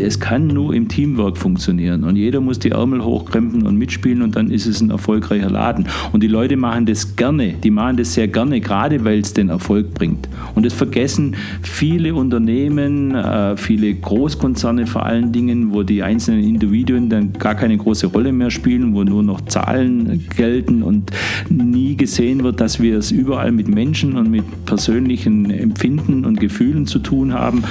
es kann nur im Teamwork funktionieren und jeder muss die Ärmel hochkrempeln und mitspielen und dann ist es ein erfolgreicher Laden. Und die Leute machen das gerne, die machen das sehr gerne, gerade weil es den Erfolg bringt. Und das vergessen viele Unternehmen, äh, viele Großkonzerne vor allen Dingen, wo die einzelnen Individuen dann gar keine große Rolle mehr spielen, wo nur noch Zahlen gelten und nie gesehen wird, dass wir es überall mit Menschen und mit persönlichen Empfinden und Gefühlen zu tun haben.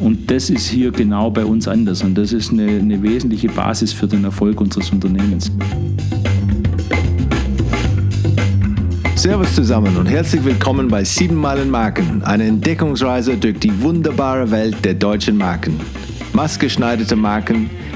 Und das ist hier genau bei uns anders. Und das ist eine, eine wesentliche Basis für den Erfolg unseres Unternehmens. Servus zusammen und herzlich willkommen bei 7 Meilen Marken, eine Entdeckungsreise durch die wunderbare Welt der deutschen Marken. Maßgeschneiderte Marken,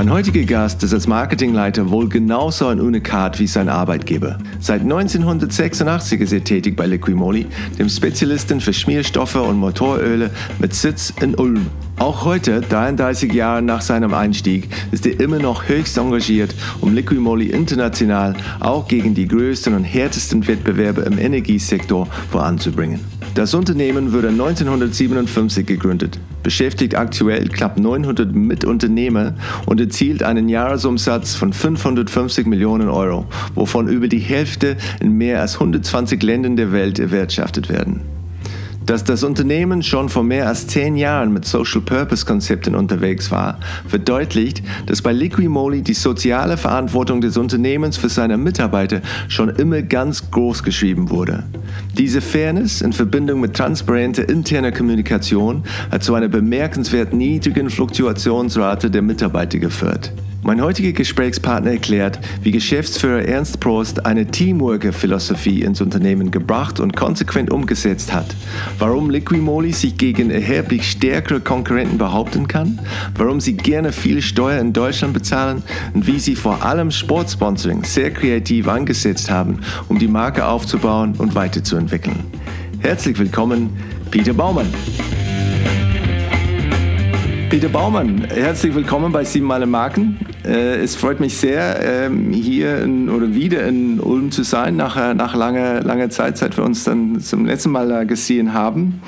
Mein heutiger Gast ist als Marketingleiter wohl genauso ein Unikat wie sein Arbeitgeber. Seit 1986 ist er tätig bei Liquimoli, dem Spezialisten für Schmierstoffe und Motoröle mit Sitz in Ulm. Auch heute, 33 Jahre nach seinem Einstieg, ist er immer noch höchst engagiert, um Liquimoli international auch gegen die größten und härtesten Wettbewerber im Energiesektor voranzubringen. Das Unternehmen wurde 1957 gegründet, beschäftigt aktuell knapp 900 Mitunternehmer und erzielt einen Jahresumsatz von 550 Millionen Euro, wovon über die Hälfte in mehr als 120 Ländern der Welt erwirtschaftet werden dass das Unternehmen schon vor mehr als zehn Jahren mit Social Purpose Konzepten unterwegs war, verdeutlicht, dass bei Liquimoli die soziale Verantwortung des Unternehmens für seine Mitarbeiter schon immer ganz groß geschrieben wurde. Diese Fairness in Verbindung mit transparenter interner Kommunikation hat zu einer bemerkenswert niedrigen Fluktuationsrate der Mitarbeiter geführt. Mein heutiger Gesprächspartner erklärt, wie Geschäftsführer Ernst Prost eine Teamworker-Philosophie ins Unternehmen gebracht und konsequent umgesetzt hat, warum Liquimoli sich gegen erheblich stärkere Konkurrenten behaupten kann, warum sie gerne viel Steuer in Deutschland bezahlen und wie sie vor allem Sportsponsoring sehr kreativ angesetzt haben, um die Marke aufzubauen und weiterzuentwickeln. Herzlich willkommen, Peter Baumann. Peter Baumann, herzlich willkommen bei Sieben Male Marken. Äh, es freut mich sehr, ähm, hier in, oder wieder in Ulm zu sein, nach, äh, nach langer, langer Zeit, seit wir uns dann zum letzten Mal gesehen haben.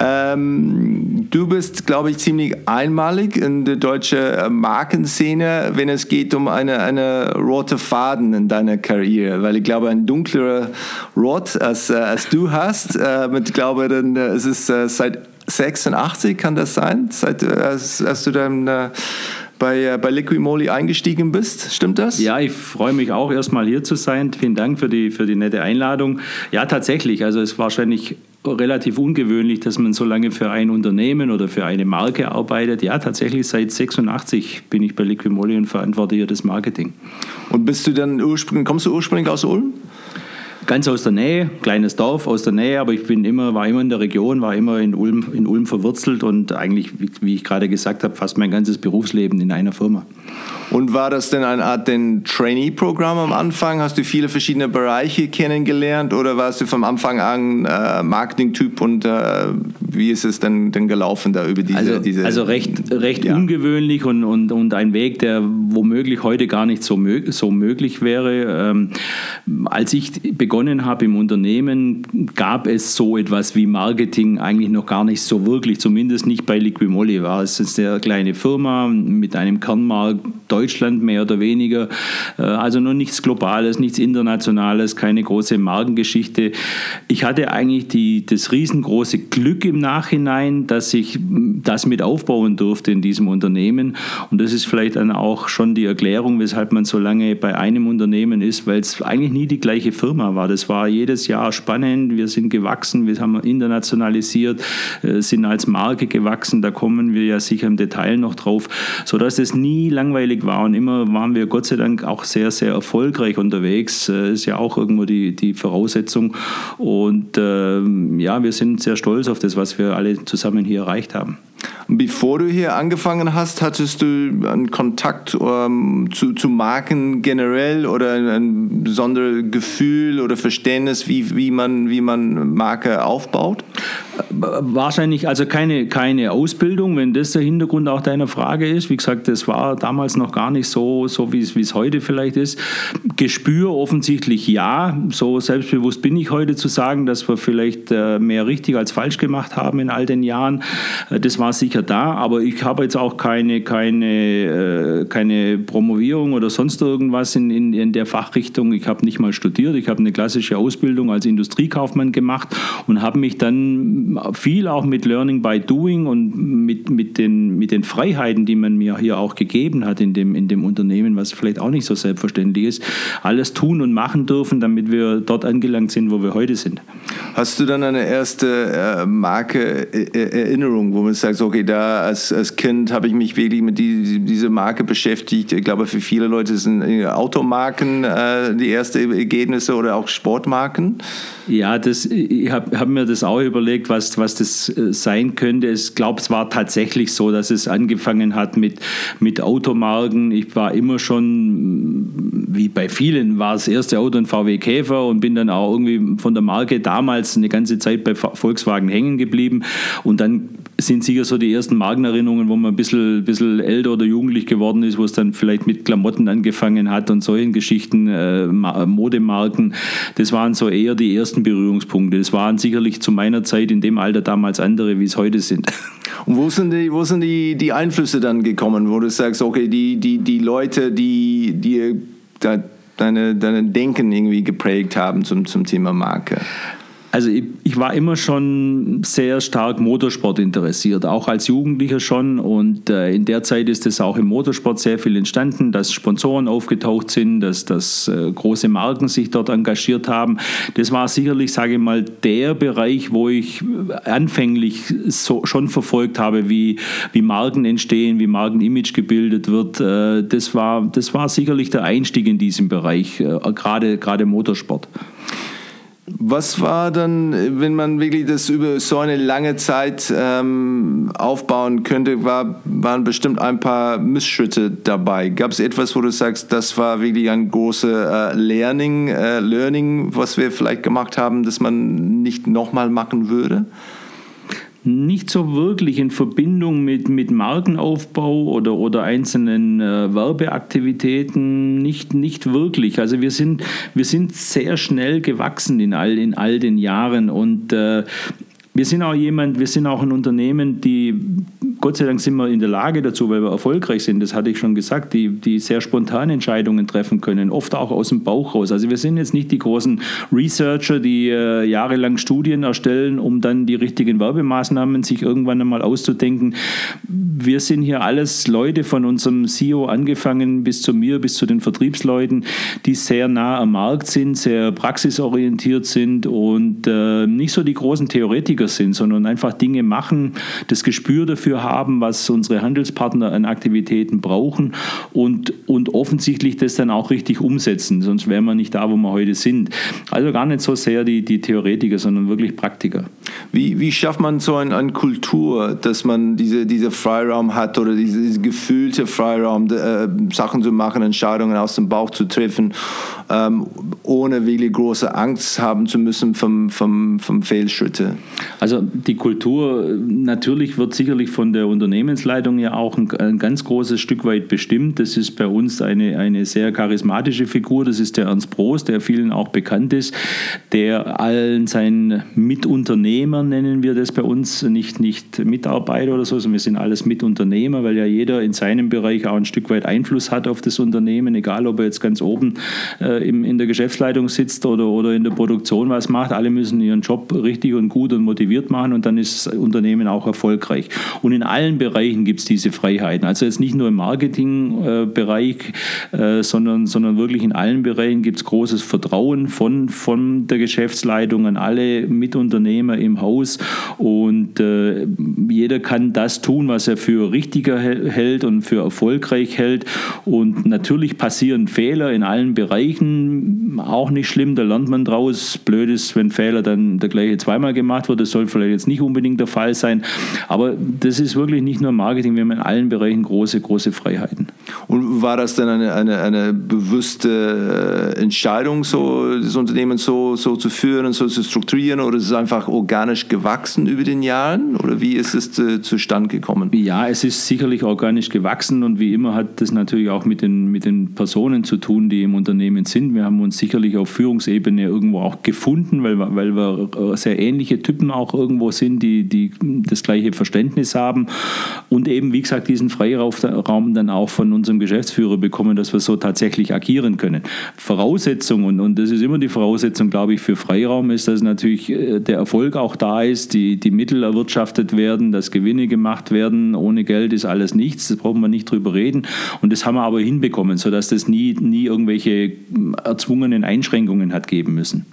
Ähm, du bist, glaube ich, ziemlich einmalig in der deutschen äh, Markenszene, wenn es geht um eine, eine rote Faden in deiner Karriere, weil ich glaube, ein dunklerer Rot als, als du hast, mit, glaube dann, es ist seit 86 kann das sein, seit als, als du dann äh, bei, äh, bei Liquimoli eingestiegen bist. Stimmt das? Ja, ich freue mich auch erstmal hier zu sein. Vielen Dank für die, für die nette Einladung. Ja, tatsächlich. Also es ist wahrscheinlich relativ ungewöhnlich, dass man so lange für ein Unternehmen oder für eine Marke arbeitet. Ja, tatsächlich seit 86 bin ich bei Liquimoli und verantworte hier das Marketing. Und bist du dann ursprünglich, kommst du ursprünglich aus Ulm? Ganz aus der Nähe, kleines Dorf aus der Nähe, aber ich bin immer, war immer in der Region, war immer in Ulm, in Ulm verwurzelt und eigentlich, wie ich gerade gesagt habe, fast mein ganzes Berufsleben in einer Firma. Und war das denn eine Art Trainee-Programm am Anfang? Hast du viele verschiedene Bereiche kennengelernt oder warst du vom Anfang an äh, Marketing-Typ und äh, wie ist es denn, denn gelaufen da über diese... Also, diese, also recht, recht ja. ungewöhnlich und, und, und ein Weg, der womöglich heute gar nicht so, mög so möglich wäre. Ähm, als ich begonnen habe im Unternehmen, gab es so etwas wie Marketing eigentlich noch gar nicht so wirklich, zumindest nicht bei Liquimolli. War es eine sehr kleine Firma mit einem Kernmarkt Deutschland mehr oder weniger. Äh, also noch nichts Globales, nichts Internationales, keine große Markengeschichte. Ich hatte eigentlich die, das riesengroße Glück im Nachhinein, dass ich das mit aufbauen durfte in diesem Unternehmen. Und das ist vielleicht dann auch schon die Erklärung, weshalb man so lange bei einem Unternehmen ist, weil es eigentlich nie die gleiche Firma war. Das war jedes Jahr spannend. Wir sind gewachsen, wir haben internationalisiert, äh, sind als Marke gewachsen. Da kommen wir ja sicher im Detail noch drauf, sodass es nie langweilig war war und immer waren wir Gott sei Dank auch sehr, sehr erfolgreich unterwegs. Äh, ist ja auch irgendwo die, die Voraussetzung. Und äh, ja, wir sind sehr stolz auf das, was wir alle zusammen hier erreicht haben. Bevor du hier angefangen hast, hattest du einen Kontakt ähm, zu, zu Marken generell oder ein besonderes Gefühl oder Verständnis, wie, wie, man, wie man Marke aufbaut? Wahrscheinlich, also keine, keine Ausbildung, wenn das der Hintergrund auch deiner Frage ist. Wie gesagt, das war damals noch gar nicht so, so wie es, wie es heute vielleicht ist. Gespür offensichtlich ja. So selbstbewusst bin ich heute zu sagen, dass wir vielleicht äh, mehr richtig als falsch gemacht haben in all den Jahren. Äh, das war sicher da, aber ich habe jetzt auch keine, keine, äh, keine Promovierung oder sonst irgendwas in, in, in der Fachrichtung. Ich habe nicht mal studiert. Ich habe eine klassische Ausbildung als Industriekaufmann gemacht und habe mich dann viel auch mit Learning by Doing und mit, mit, den, mit den Freiheiten, die man mir hier auch gegeben hat in dem, in dem Unternehmen, was vielleicht auch nicht so selbstverständlich ist, alles tun und machen dürfen, damit wir dort angelangt sind, wo wir heute sind. Hast du dann eine erste äh, Marke äh, Erinnerung, wo man sagt, okay, da als, als Kind habe ich mich wirklich mit die, dieser Marke beschäftigt. Ich glaube, für viele Leute sind äh, Automarken äh, die ersten Ergebnisse oder auch Sportmarken. Ja, das, ich habe hab mir das auch überlegt, was, was das äh, sein könnte. Ich glaube, es war tatsächlich so, dass es angefangen hat mit, mit Automarken. Ich war immer schon, wie bei vielen, war das erste Auto ein VW Käfer und bin dann auch irgendwie von der Marke damals eine ganze Zeit bei Volkswagen hängen geblieben. Und dann sind sicher so die ersten Markenerinnerungen, wo man ein bisschen, bisschen älter oder jugendlich geworden ist, wo es dann vielleicht mit Klamotten angefangen hat und solchen Geschichten, äh, Modemarken. Das waren so eher die ersten Berührungspunkte. Das waren sicherlich zu meiner Zeit in dem Alter damals andere, wie es heute sind. Und wo sind die, wo sind die, die Einflüsse dann gekommen, wo du sagst, okay, die, die, die Leute, die, die deine, deine Denken irgendwie geprägt haben zum, zum Thema Marke? Also ich, ich, war immer schon sehr stark Motorsport interessiert, auch als Jugendlicher schon. Und äh, in der Zeit ist es auch im Motorsport sehr viel entstanden, dass Sponsoren aufgetaucht sind, dass, dass äh, große Marken sich dort engagiert haben. Das war sicherlich, sage ich mal, der Bereich, wo ich anfänglich so, schon verfolgt habe, wie, wie Marken entstehen, wie Markenimage gebildet wird. Äh, das, war, das war sicherlich der Einstieg in diesem Bereich, äh, gerade, gerade Motorsport. Was war dann, wenn man wirklich das über so eine lange Zeit ähm, aufbauen könnte, war, waren bestimmt ein paar Missschritte dabei. Gab es etwas, wo du sagst, das war wirklich ein großes äh, Learning, äh, Learning, was wir vielleicht gemacht haben, das man nicht nochmal machen würde? Nicht so wirklich in Verbindung mit, mit Markenaufbau oder, oder einzelnen äh, Werbeaktivitäten, nicht, nicht wirklich. Also wir sind, wir sind sehr schnell gewachsen in all, in all den Jahren und äh, wir sind auch jemand, wir sind auch ein Unternehmen, die Gott sei Dank sind wir in der Lage dazu, weil wir erfolgreich sind, das hatte ich schon gesagt, die, die sehr spontan Entscheidungen treffen können, oft auch aus dem Bauch raus. Also wir sind jetzt nicht die großen Researcher, die äh, jahrelang Studien erstellen, um dann die richtigen Werbemaßnahmen sich irgendwann einmal auszudenken. Wir sind hier alles Leute von unserem CEO angefangen bis zu mir, bis zu den Vertriebsleuten, die sehr nah am Markt sind, sehr praxisorientiert sind und äh, nicht so die großen Theoretiker sind, sondern einfach Dinge machen, das Gespür dafür haben, was unsere Handelspartner an Aktivitäten brauchen und, und offensichtlich das dann auch richtig umsetzen. Sonst wären wir nicht da, wo wir heute sind. Also gar nicht so sehr die, die Theoretiker, sondern wirklich Praktiker. Wie, wie schafft man so eine ein Kultur, dass man diese, diese Freiraum hat oder diese, diese gefühlte Freiraum, äh, Sachen zu machen, Entscheidungen aus dem Bauch zu treffen, ähm, ohne wirklich große Angst haben zu müssen vom, vom, vom Fehlschritte? Also die Kultur natürlich wird sicherlich von der Unternehmensleitung ja auch ein, ein, ganz großes Stück weit bestimmt. Das ist bei uns eine, eine sehr charismatische Figur. Das ist der Ernst Prost, der vielen auch bekannt ist, der allen seinen Mitunternehmern, nennen wir das bei uns, nicht, nicht Mitarbeiter oder so, sondern wir sind alles Mitunternehmer, weil ja jeder in seinem Bereich auch ein Stück weit Einfluss hat auf das Unternehmen, egal ob er jetzt ganz oben äh, im, in der Geschäftsleitung sitzt oder, oder in der Produktion was macht. Alle müssen ihren Job richtig und gut und motiviert machen und dann ist das Unternehmen auch erfolgreich. Und in allen Bereichen gibt es diese Freiheiten. Also jetzt nicht nur im Marketingbereich, äh, sondern, sondern wirklich in allen Bereichen gibt es großes Vertrauen von, von der Geschäftsleitung an alle Mitunternehmer im Haus. Und äh, jeder kann das tun, was er für richtiger hält und für erfolgreich hält. Und natürlich passieren Fehler in allen Bereichen, auch nicht schlimm, da lernt man draus. Blöd ist, wenn Fehler dann der gleiche zweimal gemacht wird. Das soll vielleicht jetzt nicht unbedingt der Fall sein. Aber das ist ist wirklich nicht nur Marketing, wir haben in allen Bereichen große, große Freiheiten. Und war das denn eine, eine, eine bewusste äh, Entscheidung, so das Unternehmen so, so zu führen und so zu strukturieren oder ist es einfach organisch gewachsen über den Jahren oder wie ist es äh, zustande gekommen? Ja, es ist sicherlich organisch gewachsen und wie immer hat das natürlich auch mit den, mit den Personen zu tun, die im Unternehmen sind. Wir haben uns sicherlich auf Führungsebene irgendwo auch gefunden, weil, weil wir äh, sehr ähnliche Typen auch irgendwo sind, die, die das gleiche Verständnis haben und eben, wie gesagt, diesen Freiraum dann auch von unserem Geschäftsführer bekommen, dass wir so tatsächlich agieren können. Voraussetzung, und, und das ist immer die Voraussetzung, glaube ich, für Freiraum, ist, dass natürlich äh, der Erfolg auch da ist, die, die Mittel erwirtschaftet werden, dass Gewinne gemacht werden. Ohne Geld ist alles nichts, das brauchen wir nicht drüber reden. Und das haben wir aber hinbekommen, sodass das nie, nie irgendwelche erzwungenen Einschränkungen hat geben müssen.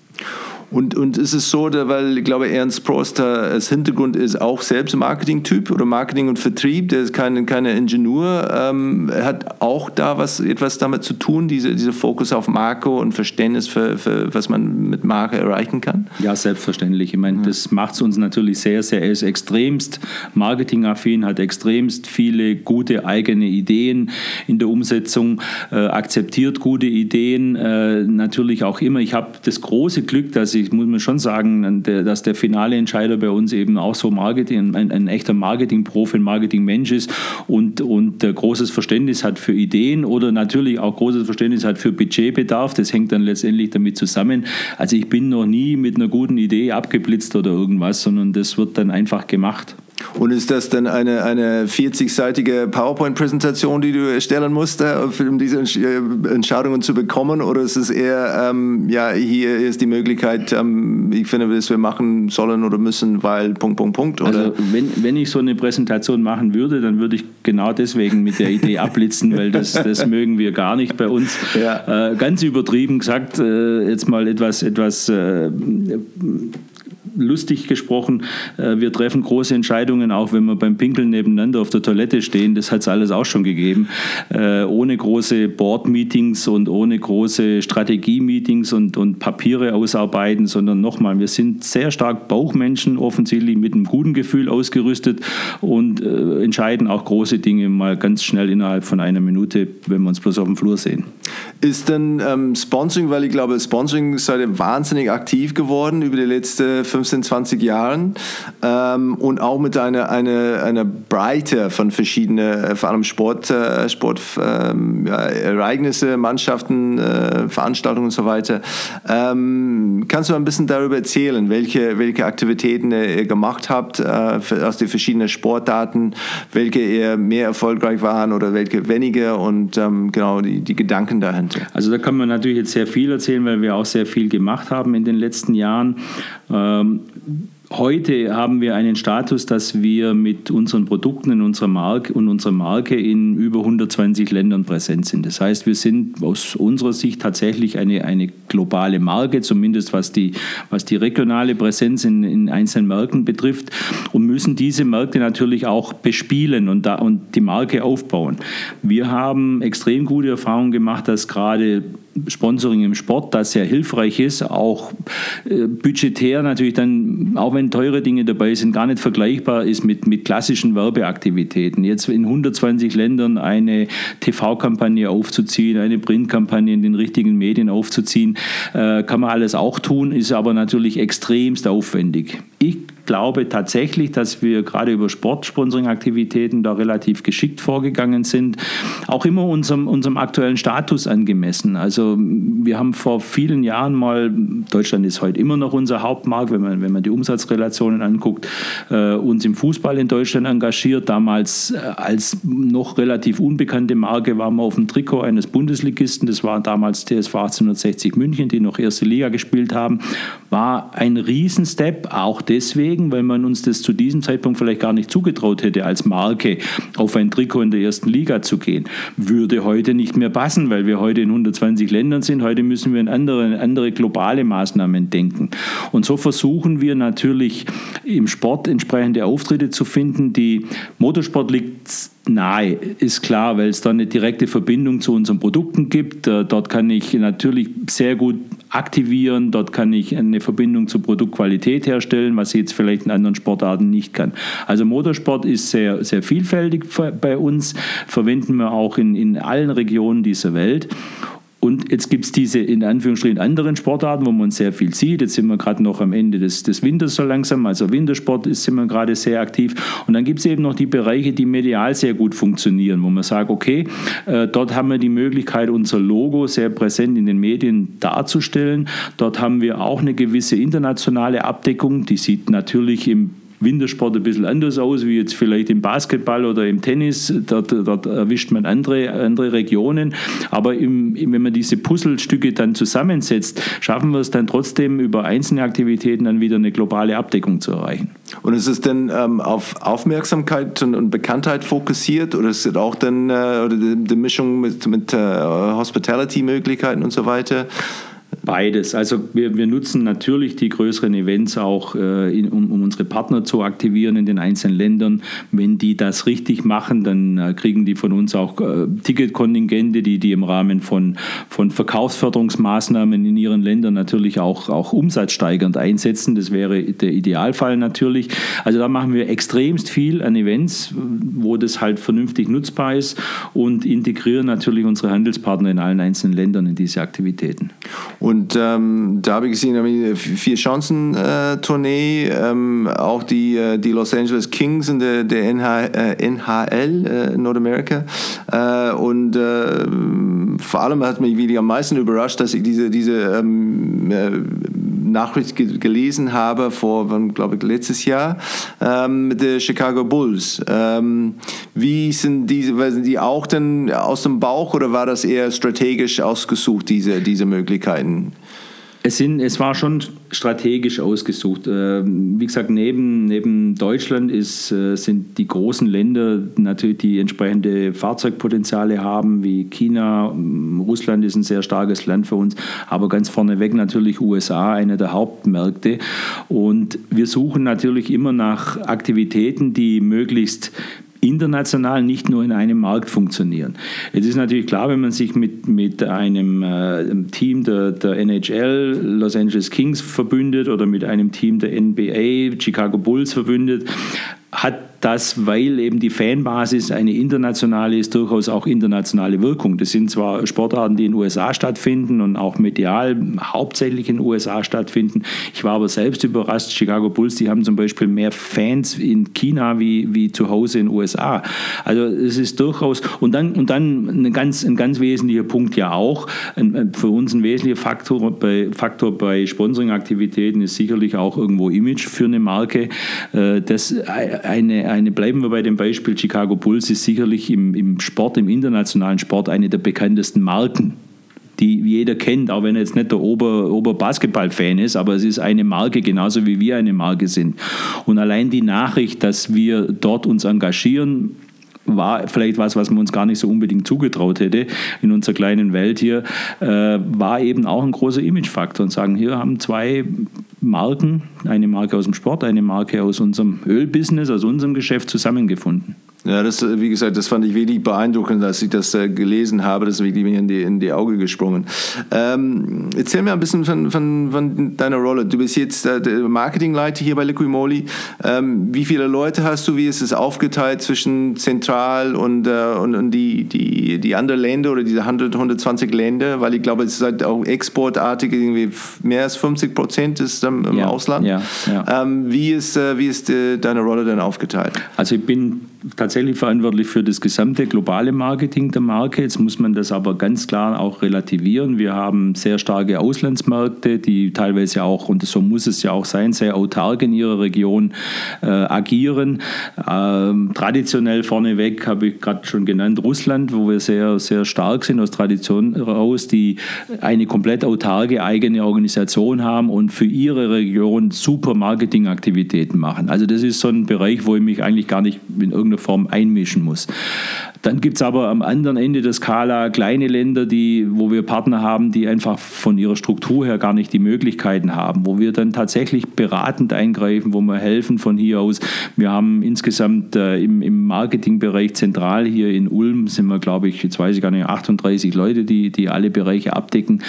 Und, und ist es so, weil ich glaube, Ernst Prost als Hintergrund ist auch selbst Marketing-Typ oder Marketing und Vertrieb, der ist kein, keine Ingenieur, ähm, hat auch da was, etwas damit zu tun, diese, dieser Fokus auf Marke und Verständnis für, für was man mit Marke erreichen kann? Ja, selbstverständlich. Ich meine, ja. das macht es uns natürlich sehr, sehr, er ist extremst marketingaffin, hat extremst viele gute eigene Ideen in der Umsetzung, äh, akzeptiert gute Ideen, äh, natürlich auch immer. Ich habe das große Glück, dass ich ich muss man schon sagen, dass der finale Entscheider bei uns eben auch so Marketing, ein, ein echter Marketing-Profi, ein Marketing-Mensch ist und, und großes Verständnis hat für Ideen oder natürlich auch großes Verständnis hat für Budgetbedarf. Das hängt dann letztendlich damit zusammen. Also ich bin noch nie mit einer guten Idee abgeblitzt oder irgendwas, sondern das wird dann einfach gemacht. Und ist das dann eine, eine 40-seitige PowerPoint-Präsentation, die du erstellen musst, äh, um diese äh, Entscheidungen zu bekommen? Oder ist es eher, ähm, ja, hier ist die Möglichkeit, ähm, ich finde, was wir machen sollen oder müssen, weil Punkt, Punkt, Punkt? Oder? Also, wenn, wenn ich so eine Präsentation machen würde, dann würde ich genau deswegen mit der Idee abblitzen, weil das, das mögen wir gar nicht bei uns. Ja. Äh, ganz übertrieben gesagt, äh, jetzt mal etwas, etwas äh, lustig gesprochen, äh, wir treffen große Entscheidungen, auch wenn wir beim Pinkeln nebeneinander auf der Toilette stehen. Das hat es alles auch schon gegeben. Äh, ohne große Board-Meetings und ohne große Strategie-Meetings und, und Papiere ausarbeiten, sondern nochmal, wir sind sehr stark Bauchmenschen, offensichtlich mit einem guten Gefühl ausgerüstet und äh, entscheiden auch große Dinge mal ganz schnell innerhalb von einer Minute, wenn wir uns bloß auf dem Flur sehen. Ist denn ähm, Sponsoring, weil ich glaube, Sponsoring seid ihr wahnsinnig aktiv geworden über die letzten 15, 20 Jahren ähm, und auch mit einer, einer, einer Breite von verschiedenen, äh, vor allem Sport, äh, Sport ähm, ja, Mannschaften, äh, Veranstaltungen und so weiter. Ähm, kannst du ein bisschen darüber erzählen, welche, welche Aktivitäten ihr gemacht habt äh, aus den verschiedenen Sportarten, welche eher mehr erfolgreich waren oder welche weniger und ähm, genau die, die Gedanken dahinter? Also da kann man natürlich jetzt sehr viel erzählen, weil wir auch sehr viel gemacht haben in den letzten Jahren. Ähm, Heute haben wir einen Status, dass wir mit unseren Produkten in unserer Marke und unserer Marke in über 120 Ländern präsent sind. Das heißt, wir sind aus unserer Sicht tatsächlich eine, eine globale Marke, zumindest was die, was die regionale Präsenz in, in einzelnen Märkten betrifft und müssen diese Märkte natürlich auch bespielen und, da, und die Marke aufbauen. Wir haben extrem gute Erfahrungen gemacht, dass gerade Sponsoring im Sport, das sehr hilfreich ist, auch äh, budgetär natürlich dann, auch wenn teure Dinge dabei sind, gar nicht vergleichbar ist mit, mit klassischen Werbeaktivitäten. Jetzt in 120 Ländern eine TV-Kampagne aufzuziehen, eine Printkampagne in den richtigen Medien aufzuziehen, äh, kann man alles auch tun, ist aber natürlich extremst aufwendig. Ich glaube tatsächlich, dass wir gerade über Sportsponsoring-Aktivitäten da relativ geschickt vorgegangen sind. Auch immer unserem, unserem aktuellen Status angemessen. Also wir haben vor vielen Jahren mal, Deutschland ist heute immer noch unser Hauptmarkt, wenn man, wenn man die Umsatzrelationen anguckt, äh, uns im Fußball in Deutschland engagiert. Damals äh, als noch relativ unbekannte Marke waren wir auf dem Trikot eines Bundesligisten. Das war damals TSV 1860 München, die noch erste Liga gespielt haben. War ein Riesenstep, auch deswegen, deswegen, weil man uns das zu diesem Zeitpunkt vielleicht gar nicht zugetraut hätte, als Marke auf ein Trikot in der ersten Liga zu gehen. Würde heute nicht mehr passen, weil wir heute in 120 Ländern sind. Heute müssen wir an andere, andere globale Maßnahmen denken. Und so versuchen wir natürlich im Sport entsprechende Auftritte zu finden. Die Motorsport liegt nahe, ist klar, weil es da eine direkte Verbindung zu unseren Produkten gibt. Äh, dort kann ich natürlich sehr gut aktivieren, dort kann ich eine Verbindung zur Produktqualität herstellen, was ich jetzt vielleicht in anderen Sportarten nicht kann. Also Motorsport ist sehr, sehr vielfältig bei uns, verwenden wir auch in, in allen Regionen dieser Welt. Und jetzt gibt es diese in Anführungsstrichen anderen Sportarten, wo man sehr viel sieht. Jetzt sind wir gerade noch am Ende des, des Winters so langsam, also Wintersport ist sind wir gerade sehr aktiv. Und dann gibt es eben noch die Bereiche, die medial sehr gut funktionieren, wo man sagt, okay, äh, dort haben wir die Möglichkeit, unser Logo sehr präsent in den Medien darzustellen. Dort haben wir auch eine gewisse internationale Abdeckung, die sieht natürlich im Wintersport ein bisschen anders aus, wie jetzt vielleicht im Basketball oder im Tennis. Dort, dort erwischt man andere, andere Regionen. Aber im, wenn man diese Puzzlestücke dann zusammensetzt, schaffen wir es dann trotzdem über einzelne Aktivitäten dann wieder eine globale Abdeckung zu erreichen. Und ist es denn ähm, auf Aufmerksamkeit und, und, Bekanntheit fokussiert oder ist es auch dann äh, die, die, Mischung mit, mit äh, Hospitality-Möglichkeiten und so weiter? Beides. Also wir, wir nutzen natürlich die größeren Events auch, äh, in, um, um, unsere Partner zu aktivieren in den einzelnen Ländern. Wenn die das richtig machen, dann äh, kriegen die von uns auch äh, Ticketkontingente, die die im Rahmen von, von Verkaufsförderungsmaßnahmen in ihren Ländern natürlich auch, auch umsatzsteigernd einsetzen. Das wäre der Idealfall natürlich. Also da machen wir extremst viel an Events, wo das halt vernünftig nutzbar ist und integrieren natürlich unsere Handelspartner in allen einzelnen Ländern in diese Aktivitäten. Und ähm, da habe ich gesehen, vier Chancen-Tournee, äh, ähm, auch die, äh, die Los Angeles Kings in der, der NH, äh, NHL äh, Nordamerika. Äh, und äh, vor allem hat mich wirklich am meisten überrascht, dass ich diese, diese ähm, äh, Nachricht gelesen habe vor, glaube ich, letztes Jahr ähm, mit den Chicago Bulls. Ähm, wie sind diese, sind die auch denn aus dem Bauch oder war das eher strategisch ausgesucht, diese, diese Möglichkeiten? Es, sind, es war schon strategisch ausgesucht. Ähm, wie gesagt, neben, neben Deutschland ist, äh, sind die großen Länder natürlich, die entsprechende Fahrzeugpotenziale haben, wie China. Ähm, Russland ist ein sehr starkes Land für uns, aber ganz vorneweg natürlich USA, einer der Hauptmärkte. Und wir suchen natürlich immer nach Aktivitäten, die möglichst international nicht nur in einem Markt funktionieren. Es ist natürlich klar, wenn man sich mit, mit einem äh, Team der, der NHL, Los Angeles Kings verbündet oder mit einem Team der NBA, Chicago Bulls verbündet, hat das, weil eben die Fanbasis eine internationale ist, durchaus auch internationale Wirkung. Das sind zwar Sportarten, die in den USA stattfinden und auch medial hauptsächlich in den USA stattfinden. Ich war aber selbst überrascht, Chicago Bulls, die haben zum Beispiel mehr Fans in China wie, wie zu Hause in den USA. Also es ist durchaus, und dann, und dann ein, ganz, ein ganz wesentlicher Punkt ja auch, ein, für uns ein wesentlicher Faktor bei, Faktor bei Sponsoring-Aktivitäten ist sicherlich auch irgendwo Image für eine Marke. Äh, das eine eine, bleiben wir bei dem Beispiel, Chicago Bulls ist sicherlich im, im Sport, im internationalen Sport eine der bekanntesten Marken die jeder kennt, auch wenn er jetzt nicht der Ober, Ober-Basketball-Fan ist, aber es ist eine Marke, genauso wie wir eine Marke sind. Und allein die Nachricht, dass wir dort uns engagieren, war vielleicht was, was man uns gar nicht so unbedingt zugetraut hätte in unserer kleinen Welt hier, äh, war eben auch ein großer Imagefaktor und sagen, hier haben zwei Marken, eine Marke aus dem Sport, eine Marke aus unserem Ölbusiness, aus unserem Geschäft zusammengefunden. Ja, das, wie gesagt, das fand ich wirklich beeindruckend, als ich das äh, gelesen habe. Das ist wirklich mir in die, in die Augen gesprungen. Ähm, erzähl mir ein bisschen von, von, von, deiner Rolle. Du bist jetzt äh, der Marketingleiter hier bei Liquimoli. Ähm, wie viele Leute hast du? Wie ist es aufgeteilt zwischen Zentral und, äh, und, und, die, die, die anderen Länder oder diese 100, 120 Länder? Weil ich glaube, es ist halt auch exportartig, irgendwie mehr als 50 Prozent ist im, im ja, Ausland. Ja, ja. Ähm, wie ist, äh, wie ist äh, deine Rolle denn aufgeteilt? Also ich bin tatsächlich verantwortlich für das gesamte globale Marketing der Marke. Jetzt muss man das aber ganz klar auch relativieren. Wir haben sehr starke Auslandsmärkte, die teilweise auch, und so muss es ja auch sein, sehr autark in ihrer Region äh, agieren. Ähm, traditionell vorneweg habe ich gerade schon genannt, Russland, wo wir sehr, sehr stark sind aus Tradition heraus, die eine komplett autarke eigene Organisation haben und für ihre Region super Marketingaktivitäten machen. Also das ist so ein Bereich, wo ich mich eigentlich gar nicht in irgendeiner irgendeiner Form einmischen muss. Dann gibt es aber am anderen Ende der Skala kleine Länder, die, wo wir Partner haben, die einfach von ihrer Struktur her gar nicht die Möglichkeiten haben, wo wir dann tatsächlich beratend eingreifen, wo wir helfen von hier aus. Wir haben insgesamt äh, im, im Marketingbereich zentral hier in Ulm sind wir, glaube ich, jetzt weiß ich gar nicht, 38 Leute, die, die alle Bereiche abdecken.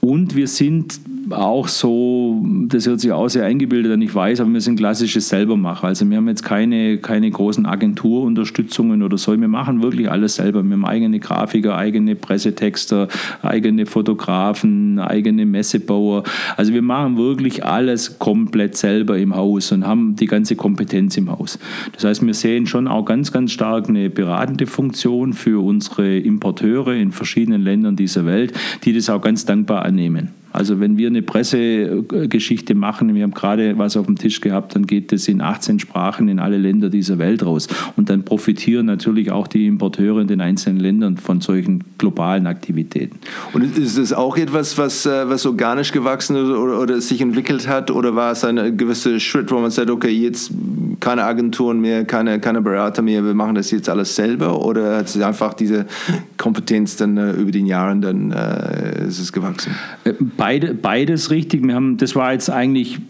Und wir sind auch so, das hört sich auch sehr eingebildet an, ich weiß, aber wir sind klassisches Selbermacher. Also wir haben jetzt keine, keine großen Agenturunterstützungen oder so. Wir machen wirklich alles selber. Wir haben eigene Grafiker, eigene Pressetexter, eigene Fotografen, eigene Messebauer. Also wir machen wirklich alles komplett selber im Haus und haben die ganze Kompetenz im Haus. Das heißt, wir sehen schon auch ganz, ganz stark eine beratende Funktion für unsere Importeure in verschiedenen Ländern dieser Welt, die das auch ganz dankbar annehmen. Also wenn wir eine Pressegeschichte machen, wir haben gerade was auf dem Tisch gehabt, dann geht es in 18 Sprachen in alle Länder dieser Welt raus. Und dann profitieren natürlich auch die Importeure in den einzelnen Ländern von solchen globalen Aktivitäten. Und ist das auch etwas, was, äh, was organisch gewachsen ist oder, oder sich entwickelt hat? Oder war es ein gewisser Schritt, wo man sagt, okay, jetzt keine Agenturen mehr, keine, keine Berater mehr, wir machen das jetzt alles selber? Oder hat es einfach diese Kompetenz dann äh, über den Jahren dann äh, ist es gewachsen? Beide, beides richtig. Wir haben, das war jetzt eigentlich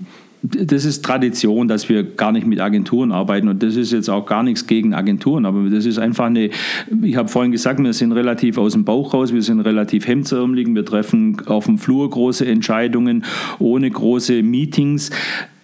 das ist Tradition, dass wir gar nicht mit Agenturen arbeiten und das ist jetzt auch gar nichts gegen Agenturen, aber das ist einfach eine, ich habe vorhin gesagt, wir sind relativ aus dem Bauch raus, wir sind relativ hemdsärmelig, wir treffen auf dem Flur große Entscheidungen ohne große Meetings